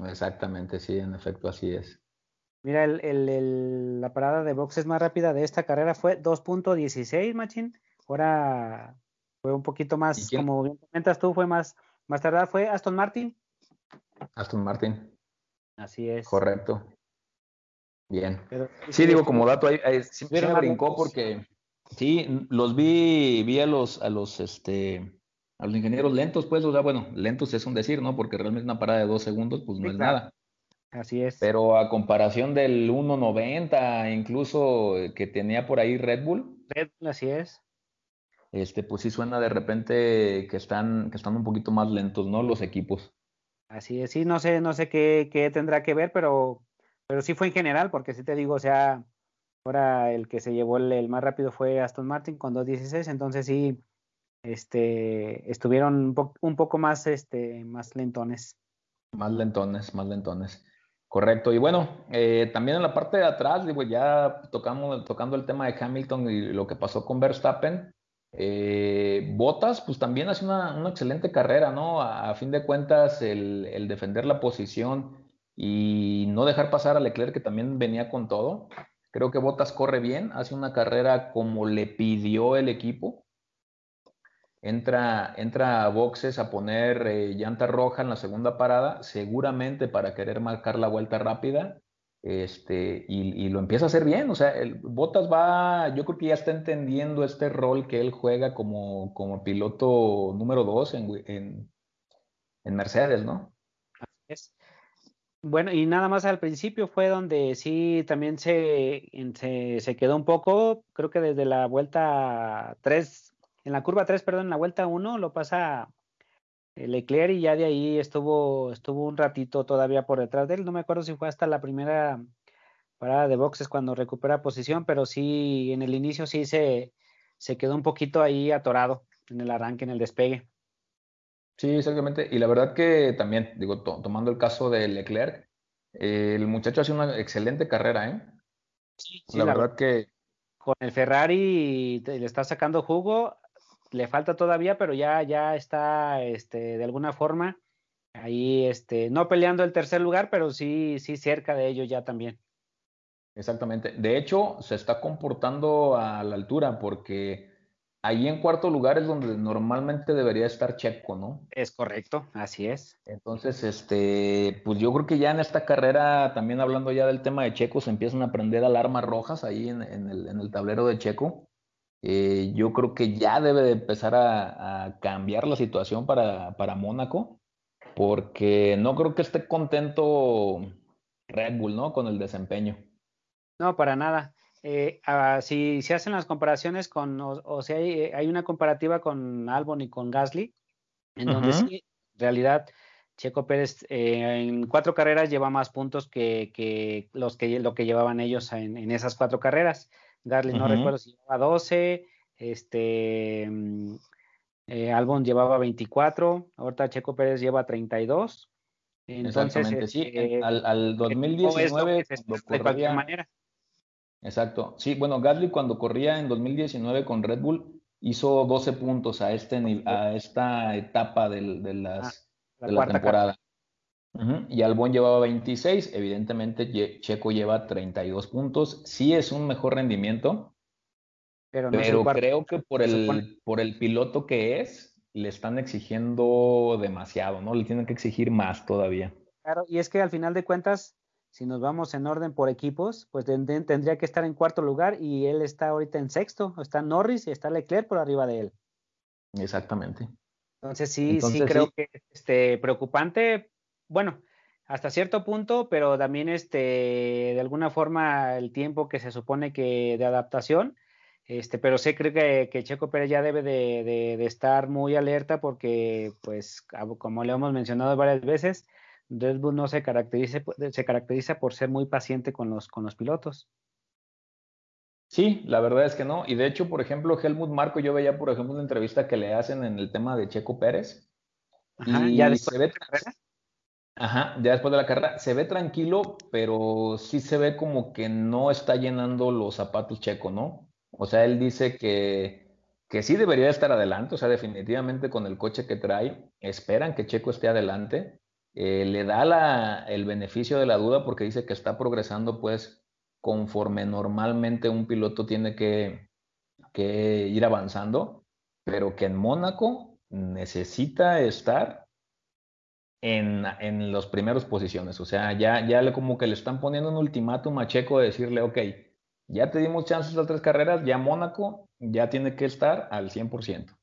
Exactamente, sí, en efecto, así es. Mira, el, el, la parada de boxes más rápida de esta carrera fue 2.16, Machín. Ahora fue un poquito más, como bien comentas tú, fue más, más tardada. ¿Fue Aston Martin? Aston Martin. Así es. Correcto. Bien. sí, digo, como dato, ahí, sí, me brincó porque sí, los vi, vi a los, a los, este, a los ingenieros lentos, pues, o sea, bueno, lentos es un decir, ¿no? Porque realmente una parada de dos segundos, pues no es nada. Así es. Pero a comparación del 1.90, incluso eh, que tenía por ahí Red Bull. Red Bull, así es. Este, pues sí suena de repente que están, que están un poquito más lentos, ¿no? Los equipos. Así es, sí, no sé, no sé qué, qué tendrá que ver, pero, pero sí fue en general, porque sí te digo, o sea, ahora el que se llevó el, más rápido fue Aston Martin con 2.16, entonces sí, este, estuvieron un, poco más, este, más lentones. Más lentones, más lentones. Correcto. Y bueno, eh, también en la parte de atrás, digo, ya tocamos, tocando el tema de Hamilton y lo que pasó con Verstappen, eh, Botas, pues también hace una, una excelente carrera, ¿no? A, fin de cuentas, el, el, defender la posición y no dejar pasar a Leclerc, que también venía con todo. Creo que Botas corre bien, hace una carrera como le pidió el equipo entra, entra a boxes a poner eh, llanta roja en la segunda parada, seguramente para querer marcar la vuelta rápida, este, y, lo empieza a hacer bien. O sea, el Bottas va, yo creo que ya está entendiendo este rol que él juega como, como piloto número dos en, en, Mercedes, ¿no? Es. Bueno, y nada más al principio fue donde sí también se, se, se quedó un poco, creo que desde la vuelta 3 en la curva 3, perdón, en la vuelta 1 lo pasa eh, Leclerc y ya de ahí estuvo, estuvo un ratito todavía por detrás de él. No me acuerdo si fue hasta la primera parada de boxes cuando recupera posición, pero sí, en el inicio sí se, se quedó un poquito ahí atorado en el arranque, en el despegue. Sí, exactamente. Y la verdad que también, digo, tomando el caso de Leclerc, el muchacho hace una excelente carrera, ¿eh? Sí, sí la, verdad que... Con el Ferrari le está sacando jugo, le falta todavía, pero ya, ya está este, de alguna forma ahí, este, no peleando el tercer lugar, pero sí, sí cerca de ello ya también. Exactamente. De hecho, se está comportando a la altura porque ahí en cuarto lugar es donde normalmente debería estar Checo, ¿no? Es correcto, así es. Entonces, este, pues yo creo que ya en esta carrera, también hablando ya del tema de Checo, se empiezan a prender alarmas rojas ahí en, el, en el tablero de Checo. Eh, yo creo que ya debe de empezar a, cambiar la situación para, para, Mónaco, porque no creo que esté contento Red Bull, ¿no? Con el desempeño. No, para nada. Eh, ah, si se hacen las comparaciones con, o, sea, hay, una comparativa con Albon y con Gasly, en donde sí, en realidad, Checo Pérez eh, en cuatro carreras lleva más puntos que, que, los que lo que llevaban ellos en, en esas cuatro carreras. Garly no recuerdo si llevaba 12, este, mm, eh, Albon llevaba 24, ahorita Checo Pérez lleva 32. Entonces, Exactamente, sí, este, al, al 2019 de cualquier manera. Exacto, sí, bueno, Gasly cuando corría en 2019 con Red Bull hizo 12 puntos a, este, a esta etapa de, las, ah, la, de la temporada. Y Albón llevaba 26, evidentemente Checo lleva 32 puntos. Sí es un mejor rendimiento, pero, creo que por el, por el piloto que es, le están exigiendo demasiado, ¿no? Le tienen que exigir más todavía. Claro, y es que al final de cuentas, si nos vamos en orden por equipos, pues tendría que estar en cuarto lugar y él está ahorita en sexto, está Norris y está Leclerc por arriba de él. Exactamente. Entonces sí, sí creo que es este, preocupante, bueno, hasta cierto punto, pero también este, de alguna forma el tiempo que se supone que de adaptación, este, pero sí creo que, que Checo Pérez ya debe de, de, estar muy alerta porque, pues, como le hemos mencionado varias veces, Red Bull no se caracteriza, se caracteriza por ser muy paciente con los, con los pilotos. Sí, la verdad es que no. Y de hecho, por ejemplo, Helmut Marco, yo veía, por ejemplo, una entrevista que le hacen en el tema de Checo Pérez. y ya después. Ajá, ya después de la carrera se ve tranquilo, pero sí se ve como que no está llenando los zapatos Checo, ¿no? O sea, él dice que, que sí debería estar adelante, o sea, definitivamente con el coche que trae, esperan que Checo esté adelante, eh, le da la, el beneficio de la duda porque dice que está progresando pues conforme normalmente un piloto tiene que, que ir avanzando, pero que en Mónaco necesita estar en, en las primeras posiciones. O sea, ya, ya le, como que le están poniendo un ultimátum a Checo de decirle, ok, ya te dimos chances las tres carreras, ya Mónaco ya tiene que estar al 100%.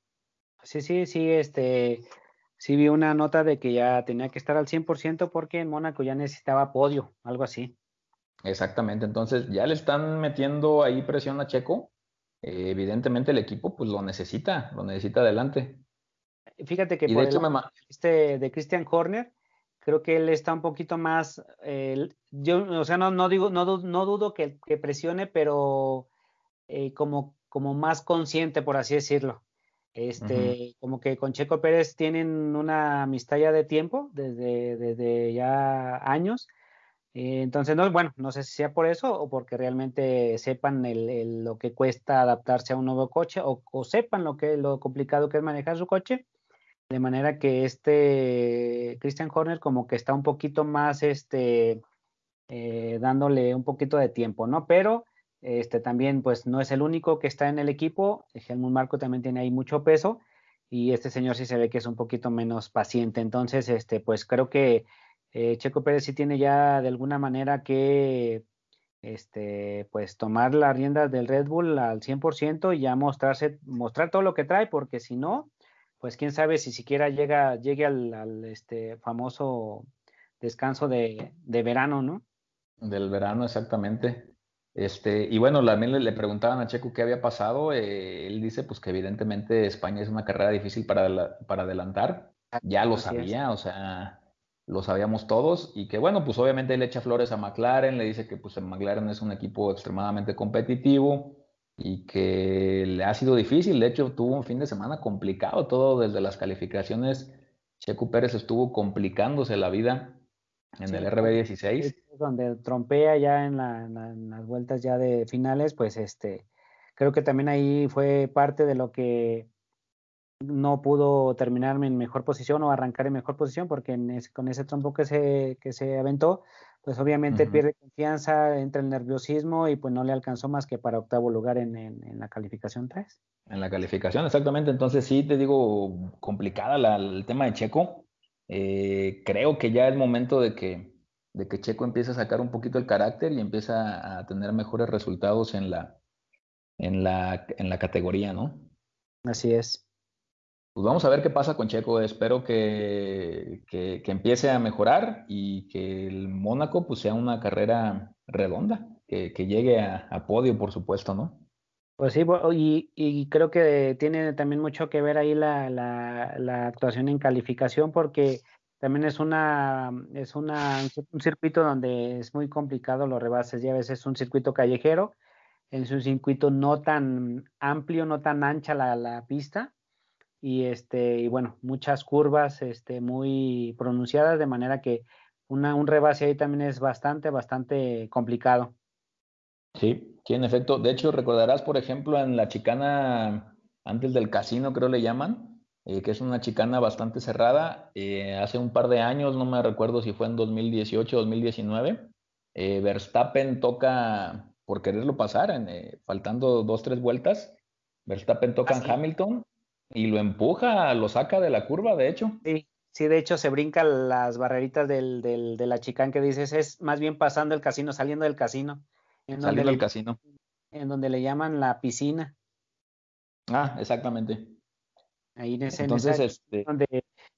Sí, sí, sí, este, sí vi una nota de que ya tenía que estar al 100% porque en Mónaco ya necesitaba podio, algo así. Exactamente, entonces ya le están metiendo ahí presión a Checo. Eh, evidentemente el equipo pues lo necesita, lo necesita adelante. Fíjate que por de hecho este de Christian Horner, creo que él está un poquito más, eh, yo, o sea, no, no digo, no, no dudo que, que presione, pero eh, como, como más consciente, por así decirlo. Este, como que con Checo Pérez tienen una amistad ya de tiempo, desde, desde ya años. Eh, entonces, no, bueno, no sé si sea por eso o porque realmente sepan el, lo que cuesta adaptarse a un nuevo coche o, sepan lo que lo complicado que es manejar su coche. De manera que este Christian Horner como que está un poquito más este eh, dándole un poquito de tiempo, ¿no? Pero este también, pues, no es el único que está en el equipo. Helmut Marco también tiene ahí mucho peso y este señor sí se ve que es un poquito menos paciente. Entonces, este, pues, creo que eh, Checo Pérez sí tiene ya de alguna manera que, este, pues, tomar las riendas del Red Bull al 100% y ya mostrarse, mostrar todo lo que trae, porque si no, pues, quién sabe si siquiera llega, llegue al, este famoso descanso de, de verano, ¿no? Del verano, exactamente. Este, y bueno, también le, preguntaban a Checo qué había pasado. Eh, él dice pues que evidentemente España es una carrera difícil para, para adelantar. Ya lo sabía, o sea, lo sabíamos todos. Y que bueno, pues obviamente él le echa flores a McLaren, le dice que pues McLaren es un equipo extremadamente competitivo y que le ha sido difícil. De hecho, tuvo un fin de semana complicado, todo desde las calificaciones. Checo Pérez estuvo complicándose la vida en el RB16. Donde trompea ya en, las vueltas ya de finales, pues este, creo que también ahí fue parte de lo que no pudo terminarme en mejor posición o arrancar en mejor posición, porque con ese trompo que se, que se aventó, pues obviamente pierde confianza, entra el nerviosismo y pues no le alcanzó más que para octavo lugar en, en, la calificación 3. En la calificación, exactamente. Entonces sí, te digo, complicada la, el tema de Checo. Eh, creo que ya es momento de que, de que Checo empiece a sacar un poquito el carácter y empieza a tener mejores resultados en la, en la, en la categoría, ¿no? Así es. Pues vamos a ver qué pasa con Checo. Espero que, que, empiece a mejorar y que el Mónaco pues, sea una carrera redonda, que, llegue a, podio, por supuesto, ¿no? Pues sí, y, y, creo que tiene también mucho que ver ahí la, actuación en calificación, porque también es una es una, un circuito donde es muy complicado los rebases, ya a veces es un circuito callejero, es un circuito no tan amplio, no tan ancha la pista, y este, y bueno, muchas curvas este, muy pronunciadas, de manera que una, un rebase ahí también es bastante, bastante complicado. Sí, sí, en efecto. De hecho, recordarás, por ejemplo, en la chicana antes del casino, creo le llaman, eh, que es una chicana bastante cerrada. Eh, hace un par de años, no me recuerdo si fue en 2018 o 2019, Verstappen toca, por quererlo pasar, faltando dos, tres vueltas, Verstappen toca en Hamilton y lo empuja, lo saca de la curva, de hecho. Sí, sí, de hecho se brinca las barreritas del, del, de la chicana que dices, es más bien pasando el casino, saliendo del casino. saliendo del casino. En donde le llaman la piscina. Ah, exactamente. Ahí en ese, Entonces, este... donde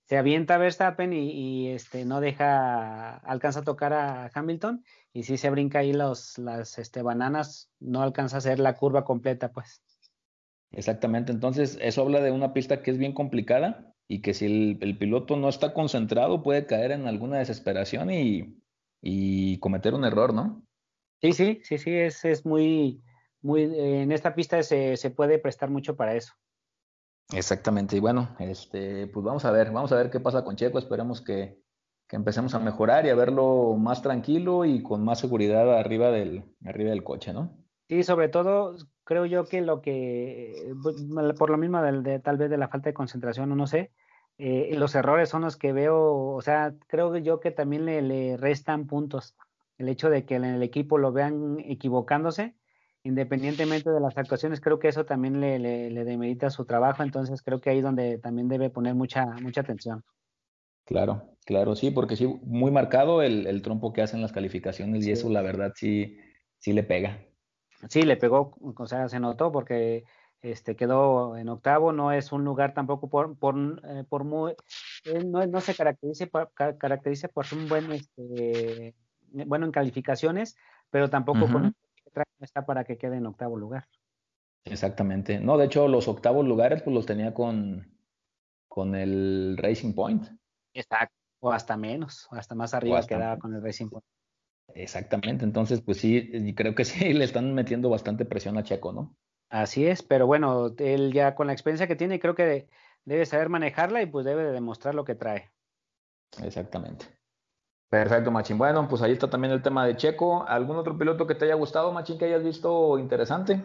se avienta Verstappen y, y, este no deja, alcanza a tocar a Hamilton y si se brinca ahí los, las este, bananas, no alcanza a hacer la curva completa, pues. Exactamente, entonces eso habla de una pista que es bien complicada y que si el, piloto no está concentrado puede caer en alguna desesperación y, y cometer un error, ¿no? Sí, sí, sí, sí, es, es muy, muy, en esta pista se, se puede prestar mucho para eso. Exactamente, y bueno, este, pues vamos a ver, vamos a ver qué pasa con Checo, esperemos que, que empecemos a mejorar y a verlo más tranquilo y con más seguridad arriba del, arriba del coche, ¿no? Sí, sobre todo creo yo que lo que, pues, por lo mismo de, tal vez de la falta de concentración o no sé, eh, los errores son los que veo, o sea, creo yo que también le, le restan puntos. El hecho de que en el equipo lo vean equivocándose, independientemente de las actuaciones, creo que eso también le, le, demerita su trabajo, entonces creo que ahí donde también debe poner mucha, mucha atención. Claro, claro, sí, porque sí, muy marcado el, el trompo que hacen las calificaciones y eso la verdad sí, sí le pega. Sí, le pegó, o sea, se notó porque este quedó en octavo, no es un lugar tampoco por, por, eh, por muy, eh, no, no, se caracteriza por, caracteriza por ser un buen, este, bueno en calificaciones, pero tampoco con está para que quede en octavo lugar. Exactamente. No, de hecho, los octavos lugares pues los tenía con, con el Racing Point. Exacto. O hasta menos, o hasta más arriba quedaba con el Racing Point. Exactamente. Entonces, pues sí, creo que sí <laughs> le están metiendo bastante presión a Checo, ¿no? Así es, pero bueno, él ya con la experiencia que tiene, creo que debe saber manejarla y pues debe de demostrar lo que trae. Exactamente. Perfecto, Machín. Bueno, pues ahí está también el tema de Checo. ¿Algún otro piloto que te haya gustado, Machín, que hayas visto interesante?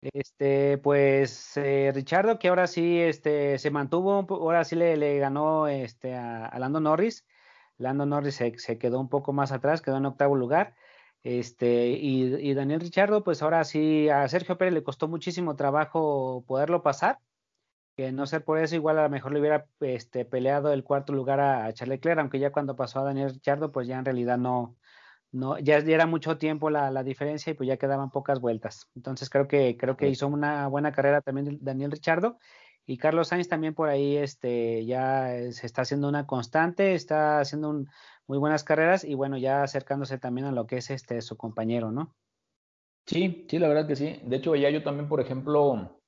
Este, pues eh, Richardo, que ahora sí este, se mantuvo, ahora sí le, le ganó este, a, Lando Norris. Lando Norris se, se, quedó un poco más atrás, quedó en octavo lugar. Este, y, y Daniel Richardo, pues ahora sí a Sergio Pérez le costó muchísimo trabajo poderlo pasar que no ser por eso, igual a lo mejor le hubiera este, peleado el cuarto lugar a, Charles Leclerc, aunque ya cuando pasó a Daniel Richardo, pues ya en realidad no, no ya, era mucho tiempo la, la, diferencia y pues ya quedaban pocas vueltas. Entonces creo que, creo que hizo una buena carrera también Daniel Richardo. Y Carlos Sainz también por ahí este, ya se está haciendo una constante, está haciendo un, muy buenas carreras y bueno, ya acercándose también a lo que es este su compañero, ¿no? Sí, sí, la verdad que sí. De hecho, ya yo también, por ejemplo,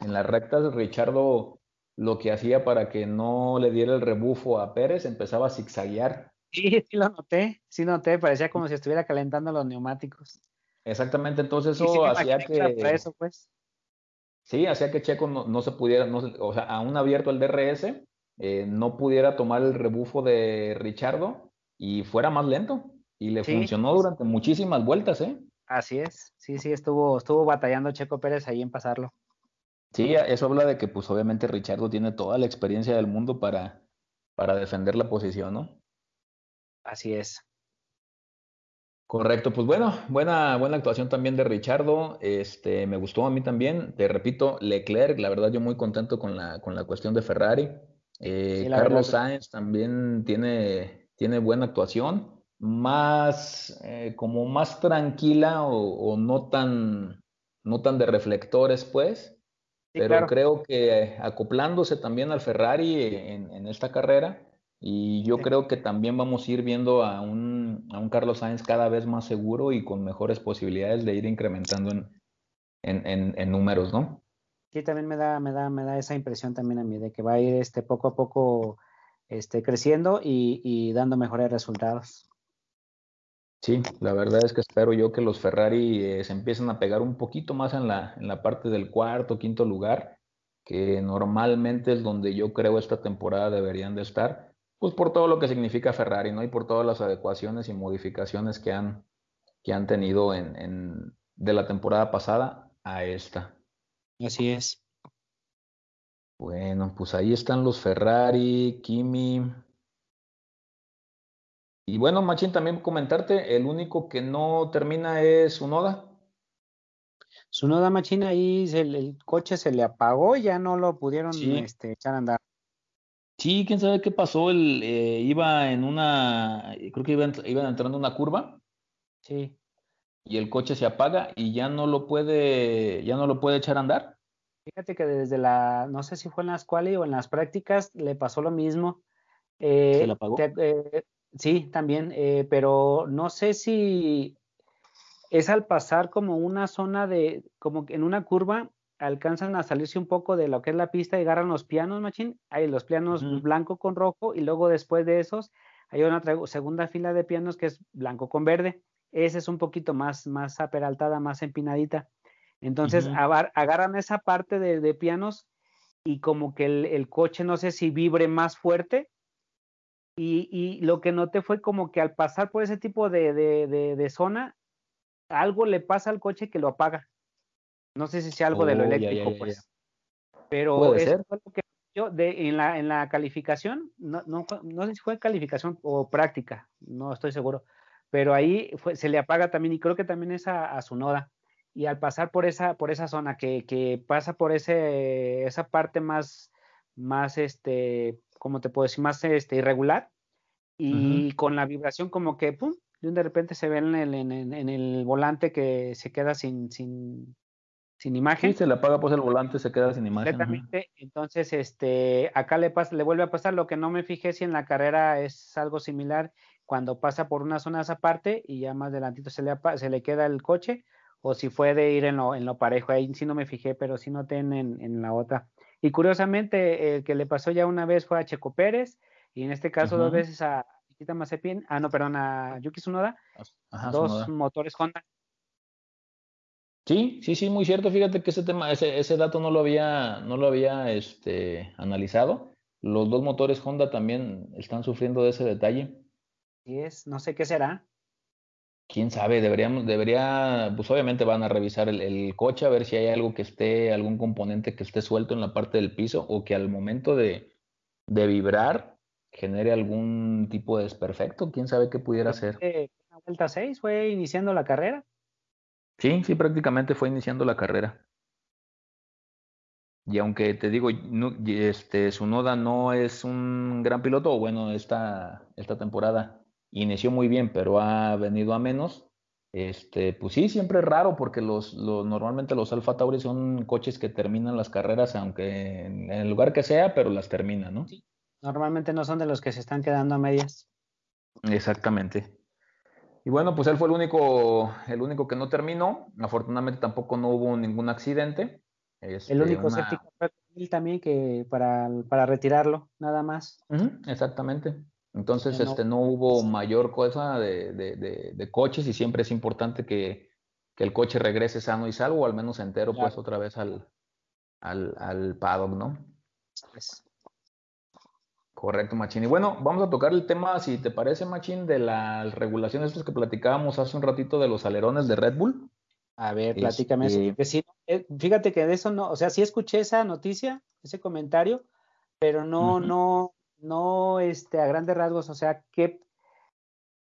en las rectas, Richardo lo que hacía para que no le diera el rebufo a Pérez, empezaba a zigzaguear. Sí, sí lo noté, sí noté, parecía como si estuviera calentando los neumáticos. Exactamente, entonces eso hacía que... Eso, pues. Sí, hacía que Checo no, se pudiera, no, o sea, aún abierto el DRS, eh, no pudiera tomar el rebufo de Richardo y fuera más lento. Y le funcionó durante muchísimas vueltas, ¿eh? Así es, sí, sí, estuvo, estuvo batallando Checo Pérez ahí en pasarlo. Sí, eso habla de que pues obviamente Richardo tiene toda la experiencia del mundo para, para defender la posición, ¿no? Así es. Correcto, pues bueno, buena, buena actuación también de Richardo. Este, me gustó a mí también. Te repito, Leclerc, la verdad, yo muy contento con la, con la cuestión de Ferrari. Eh, Carlos Sainz también tiene, tiene buena actuación, más eh, como más tranquila o, o, no tan no tan de reflectores, pues pero creo que acoplándose también al Ferrari en, esta carrera, y yo creo que también vamos a ir viendo a un, a un, Carlos Sainz cada vez más seguro y con mejores posibilidades de ir incrementando en, en, en, números, ¿no? Sí, también me da, me da, me da esa impresión también a mí de que va a ir este poco a poco este, creciendo y, y dando mejores resultados. Sí, la verdad es que espero yo que los Ferrari eh, se empiecen a pegar un poquito más en la, en la parte del cuarto, quinto lugar, que normalmente es donde yo creo esta temporada deberían de estar, pues por todo lo que significa Ferrari, ¿no? Y por todas las adecuaciones y modificaciones que han, que han tenido en, en, de la temporada pasada a esta. Así es. Bueno, pues ahí están los Ferrari, Kimi. Y bueno, Machín, también comentarte, el único que no termina es Unoda. Sunoda Machín ahí el, coche se le apagó, ya no lo pudieron este, echar a andar. Sí, quién sabe qué pasó. Él eh, iba en una, creo que iba, iba entrando en una curva. Sí. Y el coche se apaga y ya no lo puede, ya no lo puede echar a andar. Fíjate que desde la, no sé si fue en las quali o en las prácticas, le pasó lo mismo. Eh, ¿Se le apagó? Eh, sí, también, pero no sé si es al pasar como una zona de, como en una curva, alcanzan a salirse un poco de lo que es la pista y agarran los pianos, machín. Hay los pianos blanco con rojo y luego después de esos hay una segunda fila de pianos que es blanco con verde. Esa es un poquito más, más aperaltada, más empinadita. Entonces agarran esa parte de, pianos y como que el, coche no sé si vibre más fuerte. Y, lo que noté fue como que al pasar por ese tipo de, de zona, algo le pasa al coche que lo apaga. No sé si sea algo de lo oh, eléctrico, pues. Pero eso fue lo que yo de, en, la, en la calificación, no, no, no sé si fue calificación o práctica, no estoy seguro, pero ahí fue, se le apaga también y creo que también es a, su noda. Y al pasar por esa, por esa zona que, que pasa por ese, esa parte más, más este, ¿cómo te puedo decir? Más este, irregular y con la vibración como que, pum, de repente se ve en el, en, el volante que se queda sin, sin, sin imagen. Sí, se le apaga pues el volante, se queda sin imagen. Exactamente. Entonces, este, acá le pasa, le vuelve a pasar lo que no me fijé si en la carrera es algo similar cuando pasa por una zona de esa parte y ya más adelantito se le, se le queda el coche o si fue de ir en lo, en lo parejo. Ahí sí no me fijé, pero sí noté en, en la otra. Y curiosamente, el que le pasó ya una vez fue a Checo Pérez y en este caso dos veces a, Nikita Mazepin, ah, no, perdón, a Yuki Tsunoda, dos motores Honda. Sí, sí, sí, muy cierto. Fíjate que ese tema, ese, ese dato no lo había, no lo había este, analizado. Los dos motores Honda también están sufriendo de ese detalle. Sí es, no sé qué será. Quién sabe, deberíamos, debería, pues obviamente van a revisar el, el, coche a ver si hay algo que esté, algún componente que esté suelto en la parte del piso o que al momento de, de vibrar genere algún tipo de desperfecto, quién sabe qué pudiera ser. ¿La vuelta 6 fue iniciando la carrera? Sí, sí, prácticamente fue iniciando la carrera. Y aunque te digo, este, Sunoda no es un gran piloto, o bueno, esta, esta temporada inició muy bien, pero ha venido a menos. Este, pues sí, siempre es raro porque los, normalmente los Alfa Tauri son coches que terminan las carreras, aunque en, el lugar que sea, pero las terminan, ¿no? Sí. Normalmente no son de los que se están quedando a medias. Exactamente. Y bueno, pues él fue el único, el único que no terminó. Afortunadamente tampoco no hubo ningún accidente. Este, el único séptico fue él también que para, para retirarlo, nada más. exactamente. Entonces, no, este, no hubo mayor cosa de, de, coches y siempre es importante que, que, el coche regrese sano y salvo, al menos entero, pues otra vez al, al, al paddock, ¿no? Pues. Correcto, Machín. Y bueno, vamos a tocar el tema, si te parece, Machín, de las regulaciones que platicábamos hace un ratito de los alerones de Red Bull. A ver, platícame. Este... Eh, fíjate que de eso no, o sea, sí escuché esa noticia, ese comentario, pero no, no, no, este, a grandes rasgos, o sea, qué,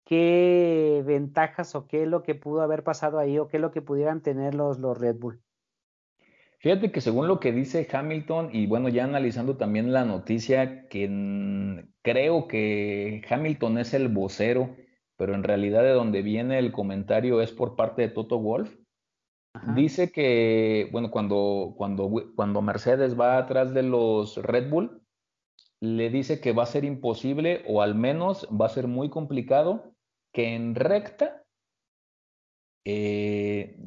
qué ventajas o qué es lo que pudo haber pasado ahí o qué es lo que pudieran tener los, los Red Bull. Fíjate que según lo que dice Hamilton, y bueno, ya analizando también la noticia, que creo que Hamilton es el vocero, pero en realidad de donde viene el comentario es por parte de Toto Wolf. Dice que, bueno, cuando, cuando, cuando Mercedes va atrás de los Red Bull, le dice que va a ser imposible o al menos va a ser muy complicado que en recta eh,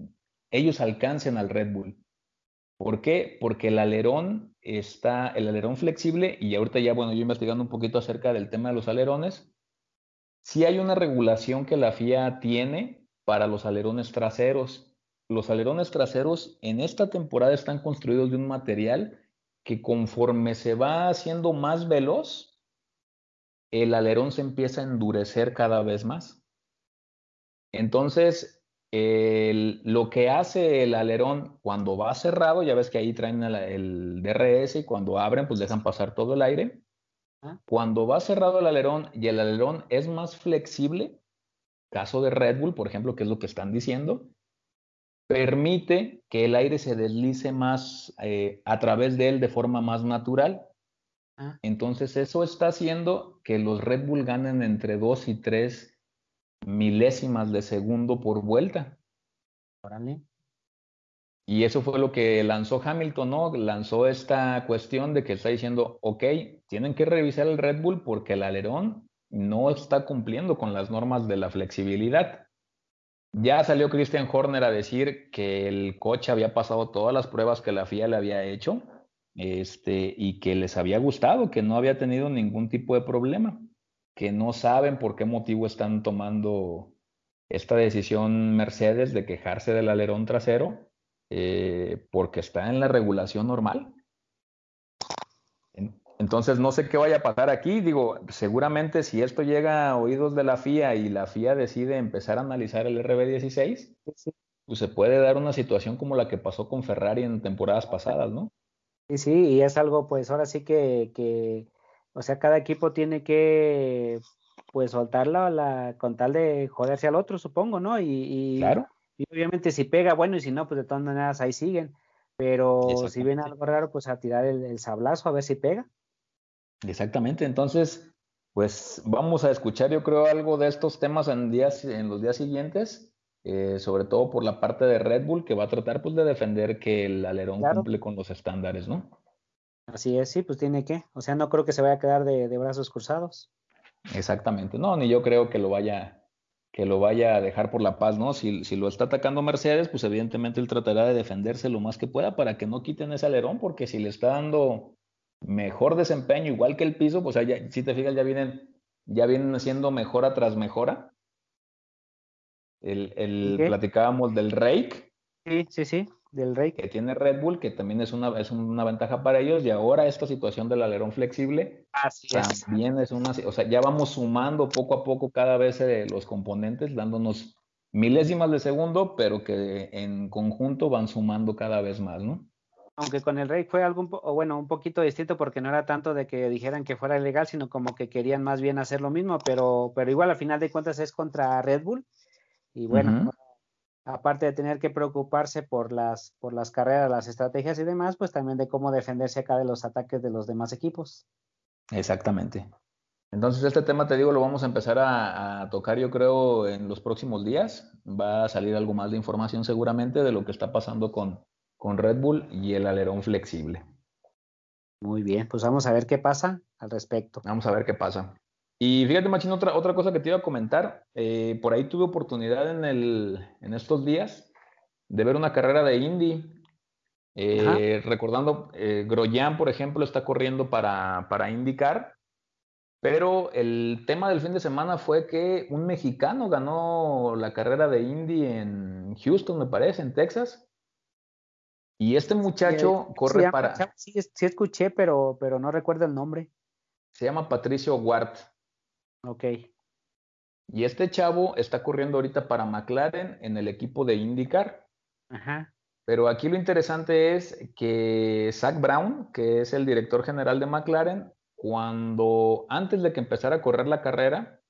ellos alcancen al Red Bull. ¿Por qué? Porque el alerón está, el alerón flexible, y ahorita ya, bueno, yo investigando un poquito acerca del tema de los alerones, sí hay una regulación que la FIA tiene para los alerones traseros. Los alerones traseros en esta temporada están construidos de un material que conforme se va haciendo más veloz, el alerón se empieza a endurecer cada vez más. Entonces, lo que hace el alerón cuando va cerrado, ya ves que ahí traen el, DRS y cuando abren, pues dejan pasar todo el aire. Ah. Cuando va cerrado el alerón y el alerón es más flexible, caso de Red Bull, por ejemplo, que es lo que están diciendo, permite que el aire se deslice más eh, a través de él de forma más natural. Ah. Entonces eso está haciendo que los Red Bull ganen entre 2 y 3 milésimas de segundo por vuelta. Y eso fue lo que lanzó Hamilton, ¿no? Lanzó esta cuestión de que está diciendo, ok, tienen que revisar el Red Bull porque el alerón no está cumpliendo con las normas de la flexibilidad. Ya salió Christian Horner a decir que el coche había pasado todas las pruebas que la FIA le había hecho este, y que les había gustado, que no había tenido ningún tipo de problema que no saben por qué motivo están tomando esta decisión Mercedes de quejarse del alerón trasero, eh, porque está en la regulación normal. Entonces no sé qué vaya a pasar aquí. Digo, seguramente si esto llega a oídos de la FIA y la FIA decide empezar a analizar el RB16, pues se puede dar una situación como la que pasó con Ferrari en temporadas pasadas, ¿no? Sí, sí, y es algo, pues ahora sí que, que o sea, cada equipo tiene que pues soltarla la, con tal de joderse al otro, supongo, ¿no? Y, claro. y obviamente si pega, bueno, y si no, pues de todas maneras ahí siguen. Pero si ven algo raro, pues a tirar el, sablazo a ver si pega. Exactamente, entonces, pues vamos a escuchar, yo creo, algo de estos temas en, días, en los días siguientes, eh, sobre todo por la parte de Red Bull, que va a tratar pues de defender que el alerón cumple con los estándares, ¿no? Así es, sí, pues tiene que. O sea, no creo que se vaya a quedar de, brazos cruzados. Exactamente, no, ni yo creo que lo vaya que lo vaya a dejar por la paz, ¿no? Si, si, lo está atacando Mercedes, pues evidentemente él tratará de defenderse lo más que pueda para que no quiten ese alerón, porque si le está dando mejor desempeño, igual que el piso, pues ya, si te fijas, ya vienen, ya vienen haciendo mejora tras mejora. El, el platicábamos del rake. Sí, sí, sí del Rey. Que tiene Red Bull, que también es una, es una ventaja para ellos. Y ahora esta situación del alerón flexible también es. una. O sea, ya vamos sumando poco a poco cada vez eh, los componentes, dándonos milésimas de segundo, pero que en conjunto van sumando cada vez más, ¿no? Aunque con el Rey fue algo, o bueno, un poquito distinto porque no era tanto de que dijeran que fuera ilegal, sino como que querían más bien hacer lo mismo, pero, pero igual al final de cuentas es contra Red Bull. Y bueno, aparte de tener que preocuparse por las, por las carreras, las estrategias y demás, pues también de cómo defenderse acá de los ataques de los demás equipos. Exactamente. Entonces este tema, te digo, lo vamos a empezar a, tocar yo creo en los próximos días. Va a salir algo más de información seguramente de lo que está pasando con, con Red Bull y el alerón flexible. Muy bien, pues vamos a ver qué pasa al respecto. Vamos a ver qué pasa. Y fíjate, Machín, otra, otra cosa que te iba a comentar. Eh, por ahí tuve oportunidad en, el, en estos días de ver una carrera de Indy. Eh, recordando, eh, Groyan, por ejemplo, está corriendo para, para IndyCar. Pero el tema del fin de semana fue que un mexicano ganó la carrera de Indy en Houston, me parece, en Texas. Y este muchacho corre para. Sí, sí, escuché, pero, pero no recuerdo el nombre. Se llama Patricio Ward. Ok. Y este chavo está corriendo ahorita para McLaren en el equipo de IndyCar. Ajá. Pero aquí lo interesante es que Zach Brown, que es el director general de McLaren, cuando antes de que empezara a correr la carrera,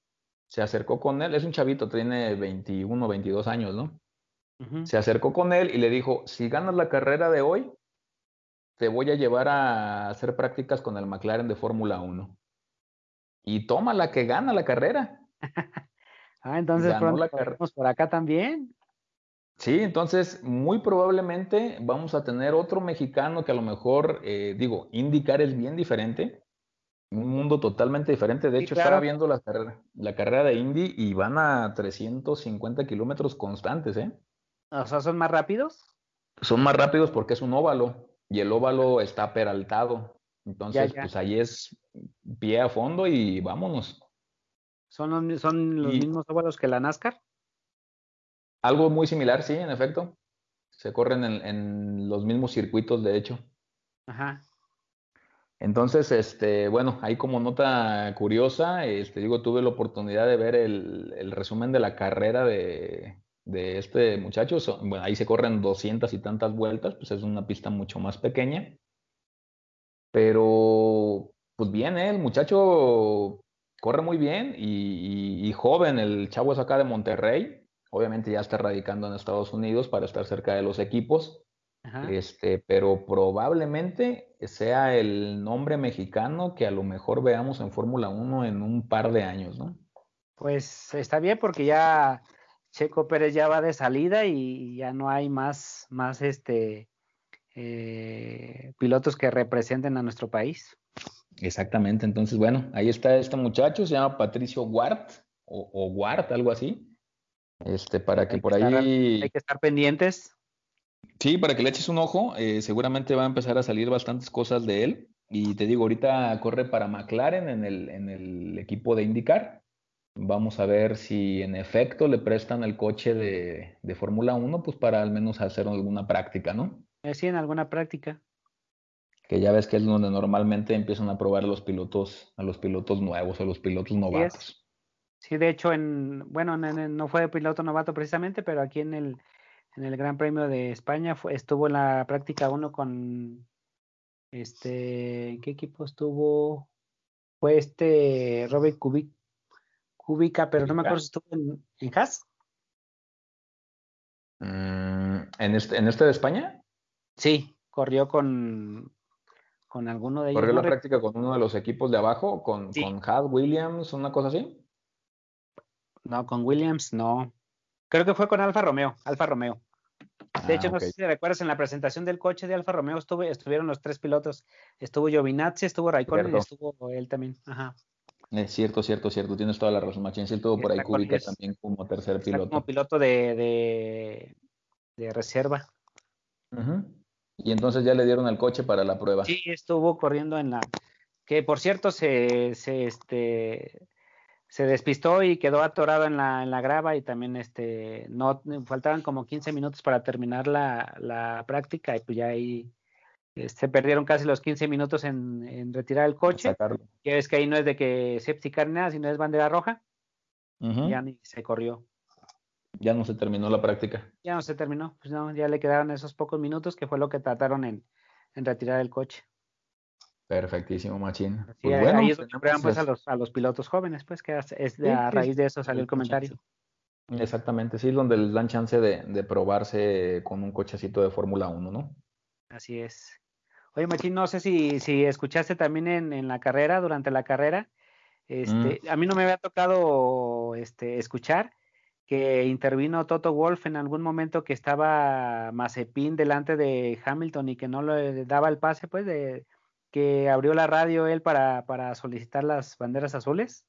se acercó con él, es un chavito, tiene 21, 22 años, ¿no? Se acercó con él y le dijo, si ganas la carrera de hoy, te voy a llevar a hacer prácticas con el McLaren de Fórmula 1 y toma la que gana la carrera. <laughs> ah, entonces pronto por acá también. Sí, entonces muy probablemente vamos a tener otro mexicano que a lo mejor, eh, digo, indicar es bien diferente, un mundo totalmente diferente. De hecho, estaba viendo la carrera, la carrera de Indy y van a 350 kilómetros constantes, ¿eh? O sea, ¿son más rápidos? Son más rápidos porque es un óvalo y el óvalo está peraltado. Entonces, pues ahí es pie a fondo y vámonos. ¿Son los, son los mismos óvalos que la NASCAR? Algo muy similar, sí, en efecto. Se corren en, los mismos circuitos, de hecho. Ajá. Entonces, este, bueno, ahí como nota curiosa, este, digo, tuve la oportunidad de ver el, resumen de la carrera de, de este muchacho, bueno, ahí se corren doscientas y tantas vueltas, pues es una pista mucho más pequeña. Pero, pues bien, ¿eh? el muchacho corre muy bien y, joven, el chavo es acá de Monterrey, obviamente ya está radicando en Estados Unidos para estar cerca de los equipos, este, pero probablemente sea el nombre mexicano que a lo mejor veamos en Fórmula 1 en un par de años, ¿no? Pues está bien porque ya Checo Pérez ya va de salida y ya no hay más, más este eh, pilotos que representen a nuestro país. Exactamente, entonces bueno, ahí está este muchacho, se llama Patricio Ward o, o Ward, algo así. Este, para que, por ahí. hay que estar pendientes. Sí, para que le eches un ojo, eh, seguramente va a empezar a salir bastantes cosas de él. Y te digo, ahorita corre para McLaren en el, en el equipo de IndyCar. Vamos a ver si en efecto le prestan el coche de, de Fórmula 1, pues para al menos hacer alguna práctica, ¿no? Sí, en alguna práctica. Que ya ves que es donde normalmente empiezan a probar a los pilotos, a los pilotos nuevos, a los pilotos novatos. Sí, de hecho, en, bueno, no fue piloto novato precisamente, pero aquí en el, en el Gran Premio de España fue, estuvo en la práctica uno con, este, ¿qué equipo estuvo? Fue este Robert Kubica Kubica, pero no me acuerdo si estuvo en, en Haas. Mm, ¿en, este, ¿En este de España? Sí, corrió con, con alguno de ellos. ¿Corrió la práctica con uno de los equipos de abajo? ¿Con, con Haas, Williams, una cosa así? No, con Williams no. Creo que fue con Alfa Romeo, Alfa Romeo. De hecho, ah, no sé si recuerdas, en la presentación del coche de Alfa Romeo estuvieron los tres pilotos. Estuvo Giovinazzi, estuvo Raikkonen y estuvo él también. Ajá. Es cierto, cierto, cierto. Tienes toda la razón, Machín. Sí, tuvo por ahí Kubica también como tercer piloto. Como piloto de, de, reserva. Y entonces ya le dieron el coche para la prueba. Sí, estuvo corriendo en la. Que por cierto se, se, este, se despistó y quedó atorado en la, en la grava y también este, no, faltaban como 15 minutos para terminar la, la práctica y pues ya ahí se este, perdieron casi los 15 minutos en, en retirar el coche. Que es que ahí no es de que safety car nada, sino es bandera roja. Ya ni se corrió. Ya no se terminó la práctica. Ya no se terminó, pues no, ya le quedaron esos pocos minutos que fue lo que trataron en, en retirar el coche. Perfectísimo, Machín. Sí, pues ahí es donde pues, a, los, a los pilotos jóvenes, pues que es de, a raíz de eso salió el comentario. Exactamente, sí, donde les dan chance de, de probarse con un cochecito de Fórmula 1, ¿no? Así es. Oye, Machín, no sé si, si escuchaste también en, en la carrera, durante la carrera, este, mm. a mí no me había tocado este, escuchar que intervino Toto Wolf en algún momento que estaba Mazepin delante de Hamilton y que no le daba el pase, pues, de que abrió la radio él para, para solicitar las banderas azules.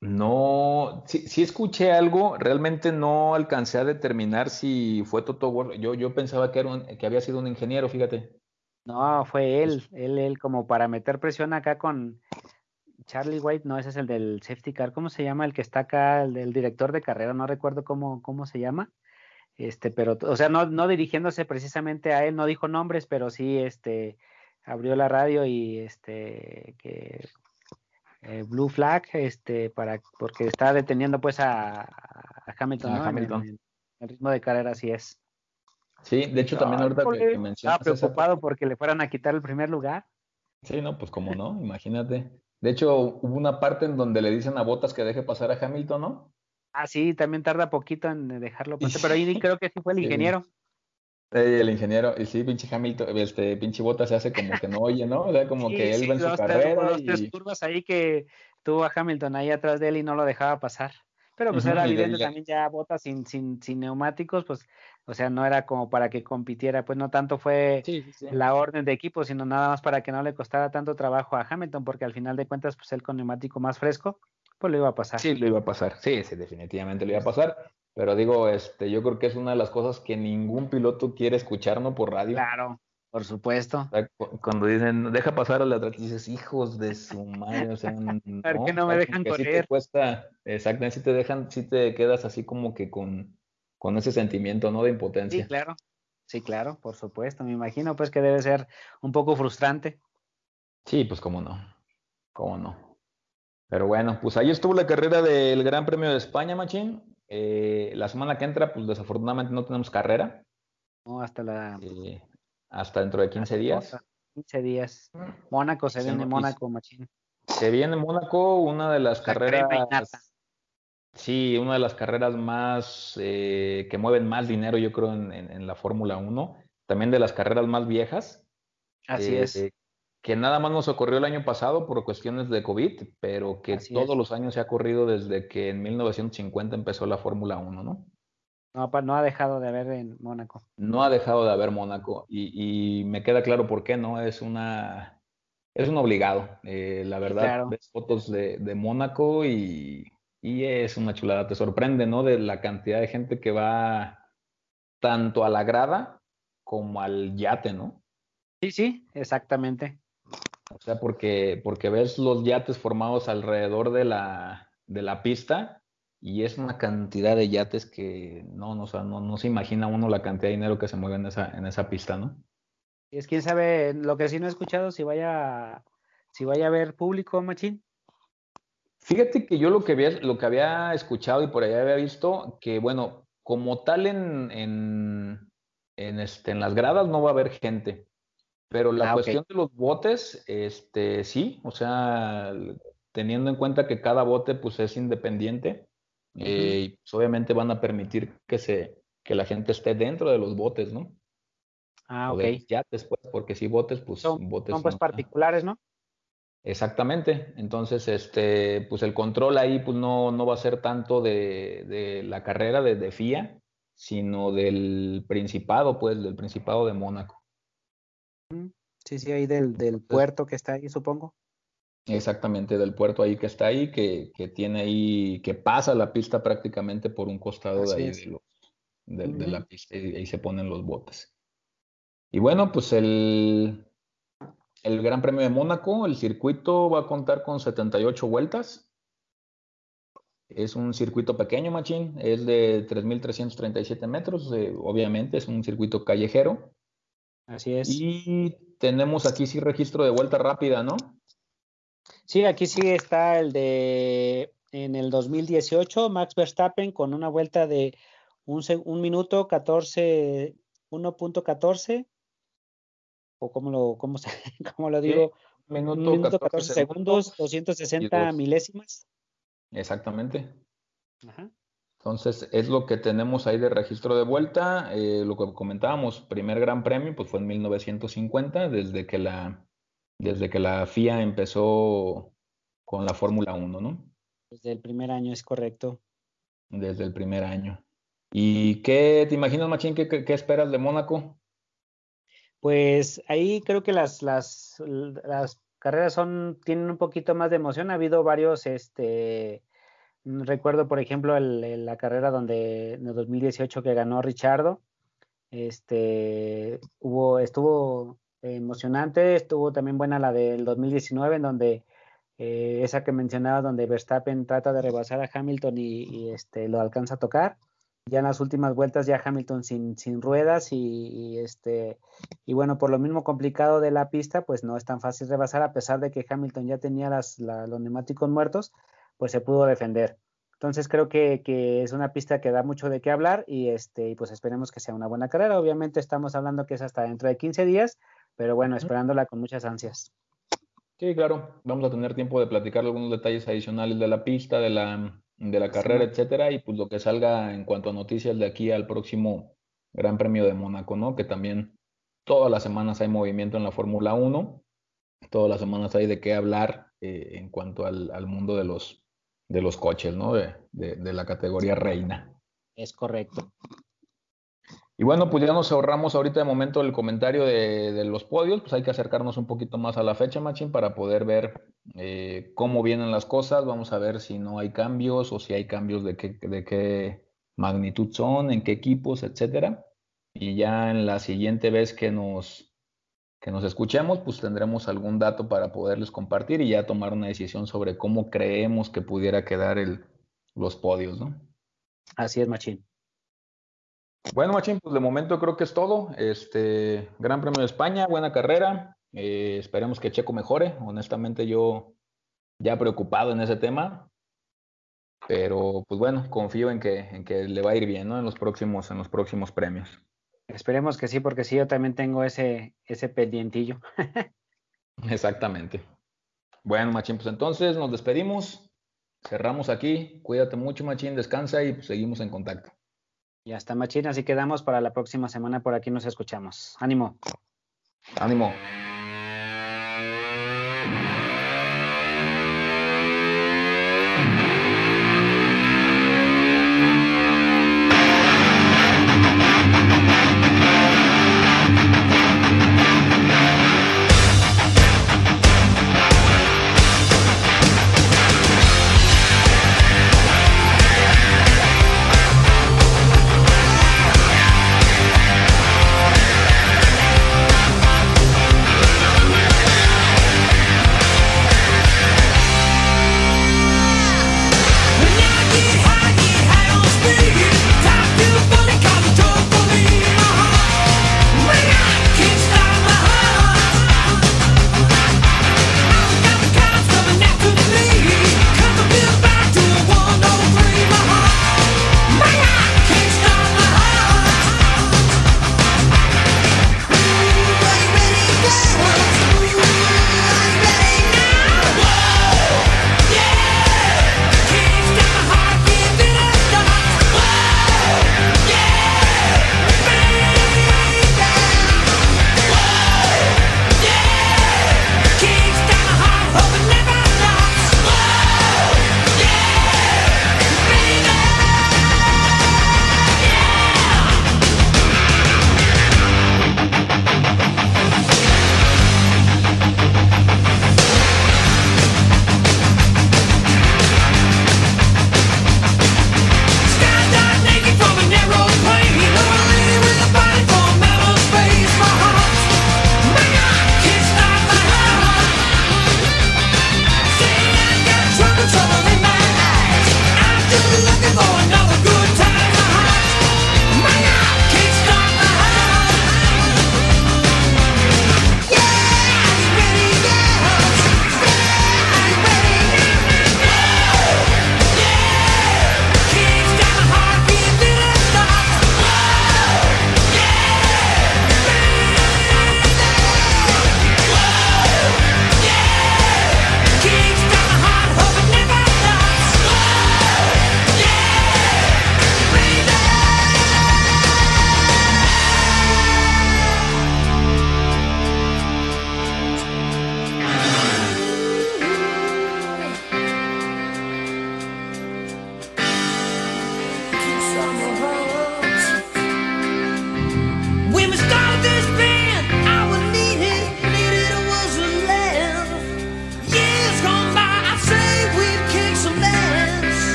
No, sí, escuché algo, realmente no alcancé a determinar si fue Toto Wolff. Yo, yo pensaba que, era que había sido un ingeniero, fíjate. No, fue él, él, él, como para meter presión acá con Charlie White, no, ese es el del safety car, ¿cómo se llama? El que está acá, el del director de carrera, no recuerdo cómo, cómo se llama. Este, pero, o sea, no, no dirigiéndose precisamente a él, no dijo nombres, pero sí, este, abrió la radio y este, que eh, blue flag, este, para, porque está deteniendo pues a, Hamilton, Hamilton. el ritmo de carrera así es. Sí, de hecho también ahorita que, que mencionas. Estaba preocupado porque le fueran a quitar el primer lugar. Sí, no, pues como no, imagínate. De hecho, hubo una parte en donde le dicen a Botas que deje pasar a Hamilton, ¿no? Ah, sí, también tarda poquito en dejarlo pasar, pero ahí creo que sí fue el <laughs> ingeniero. el ingeniero, y sí, pinche Hamilton, este pinche Bota se hace como que no oye, ¿no? O sea, como que él va en su carrera. Tres, y... tres curvas ahí que tuvo a Hamilton ahí atrás de él y no lo dejaba pasar. Pero pues era evidente también ya Bota sin, sin, sin neumáticos, pues, o sea, no era como para que compitiera, pues no tanto fue la orden de equipo, sino nada más para que no le costara tanto trabajo a Hamilton, porque al final de cuentas, pues él con neumático más fresco, pues lo iba a pasar. Sí, lo iba a pasar, sí, sí, definitivamente lo iba a pasar. Pero digo, este, yo creo que es una de las cosas que ningún piloto quiere escuchar, ¿no? Por radio. Claro, por supuesto. cuando dicen, deja pasar a la atrás, dices, hijos de su madre, o sea, no, <laughs> ¿por qué no me dejan correr? te cuesta, exactamente, si te dejan, si te quedas así como que con, con ese sentimiento, ¿no? De impotencia. Sí, claro. Sí, claro, por supuesto. Me imagino pues que debe ser un poco frustrante. Sí, pues cómo no. Cómo no. Pero bueno, pues ahí estuvo la carrera del Gran Premio de España, Machín. Eh, la semana que entra, pues desafortunadamente no tenemos carrera. No, hasta la... Eh, hasta dentro de 15 días. 15 días. Mónaco, se viene Mónaco, machín. Se viene Mónaco, una de las carreras... Sí, una de las carreras más eh, que mueven más dinero, yo creo, en, la Fórmula 1. También de las carreras más viejas. Así es que nada más nos ocurrió el año pasado por cuestiones de COVID, pero que todos los años se ha corrido desde que en 1950 empezó la Fórmula 1, ¿no? No, no ha dejado de haber en Mónaco. No ha dejado de haber Mónaco y, me queda claro por qué, ¿no? Es una es un obligado. Eh, la verdad, ves fotos de, de Mónaco y, y, es una chulada. Te sorprende, ¿no? De la cantidad de gente que va tanto a la grada como al yate, ¿no? Sí, sí, exactamente. O sea, porque, porque ves los yates formados alrededor de la, de la pista y es una cantidad de yates que no, no, no, no se imagina uno la cantidad de dinero que se mueve en esa, en esa pista, ¿no? Y es quién sabe, lo que sí no he escuchado, si vaya, si vaya a haber público, Machín. Fíjate que yo lo que había, lo que había escuchado y por ahí había visto, que bueno, como tal en, en, en, este, en las gradas no va a haber gente. Pero la ah, cuestión de los botes, este, sí, o sea, teniendo en cuenta que cada bote pues es independiente, eh, y pues, obviamente van a permitir que se, que la gente esté dentro de los botes, ¿no? Ah, ok. Ya después, porque si botes, pues son, botes. Son pues particulares, ¿no? Exactamente. Entonces, este, pues el control ahí, pues no, no va a ser tanto de, de la carrera de, de FIA, sino del Principado, pues, del Principado de Mónaco. Sí, sí, ahí del, del puerto que está ahí, supongo. Exactamente, del puerto ahí que está ahí, que, que tiene ahí, que pasa la pista prácticamente por un costado de ahí de, la pista y ahí se ponen los botes. Y bueno, pues el, el Gran Premio de Mónaco, el circuito va a contar con 78 vueltas. Es un circuito pequeño, machín, es de 3.337 metros, eh, obviamente es un circuito callejero. Así es. Y tenemos aquí sí registro de vuelta rápida, ¿no? Sí, aquí sí está el de en el 2018, Max Verstappen con una vuelta de un, un minuto 14, 1.14, o cómo lo, cómo, se, <laughs> cómo lo digo, minuto, un minuto 14, segundos, 260 milésimas. Exactamente. Ajá. Entonces, es lo que tenemos ahí de registro de vuelta. Eh, lo que comentábamos, primer gran premio, pues fue en 1950, desde que la, desde que la FIA empezó con la Fórmula 1, ¿no? Desde el primer año, es correcto. Desde el primer año. ¿Y qué te imaginas, Machín, qué, qué, esperas de Mónaco? Pues ahí creo que las, las, carreras son, tienen un poquito más de emoción. Ha habido varios, este, Recuerdo, por ejemplo, la carrera donde en el 2018 que ganó Richardo, este, hubo, estuvo emocionante, estuvo también buena la del 2019, en donde eh, esa que mencionaba, donde Verstappen trata de rebasar a Hamilton y, este, lo alcanza a tocar. Ya en las últimas vueltas ya Hamilton sin, sin ruedas y, este y bueno por lo mismo complicado de la pista pues no es tan fácil rebasar a pesar de que Hamilton ya tenía las, los neumáticos muertos pues se pudo defender. Entonces creo que, es una pista que da mucho de qué hablar y este y pues esperemos que sea una buena carrera. Obviamente estamos hablando que es hasta dentro de 15 días, pero bueno, esperándola con muchas ansias. Sí, claro, vamos a tener tiempo de platicar algunos detalles adicionales de la pista, de la, de la carrera, etcétera, y pues lo que salga en cuanto a noticias de aquí al próximo Gran Premio de Mónaco, ¿no? Que también todas las semanas hay movimiento en la Fórmula 1, todas las semanas hay de qué hablar eh, en cuanto al, al mundo de los de los coches, ¿no? De, de, la categoría reina. Es correcto. Y bueno, pues ya nos ahorramos ahorita de momento el comentario de, los podios, pues hay que acercarnos un poquito más a la fecha, Machín, para poder ver eh, cómo vienen las cosas. Vamos a ver si no hay cambios o si hay cambios de qué, de qué magnitud son, en qué equipos, etcétera. Y ya en la siguiente vez que nos, que nos escuchemos, pues tendremos algún dato para poderles compartir y ya tomar una decisión sobre cómo creemos que pudiera quedar el, los podios, ¿no? Así es, Machín. Bueno, Machín, pues de momento creo que es todo. Este Gran Premio de España, buena carrera. Eh, esperemos que Checo mejore. Honestamente, yo ya preocupado en ese tema. Pero pues bueno, confío en que, en que le va a ir bien, ¿no? En los próximos, en los próximos premios. Esperemos que sí, porque sí, yo también tengo ese, ese pendientillo. <laughs> Exactamente. Bueno, Machín, pues entonces nos despedimos. Cerramos aquí. Cuídate mucho, Machín. Descansa y pues, seguimos en contacto. Ya está, Machín. Así quedamos para la próxima semana. Por aquí nos escuchamos. Ánimo. Ánimo.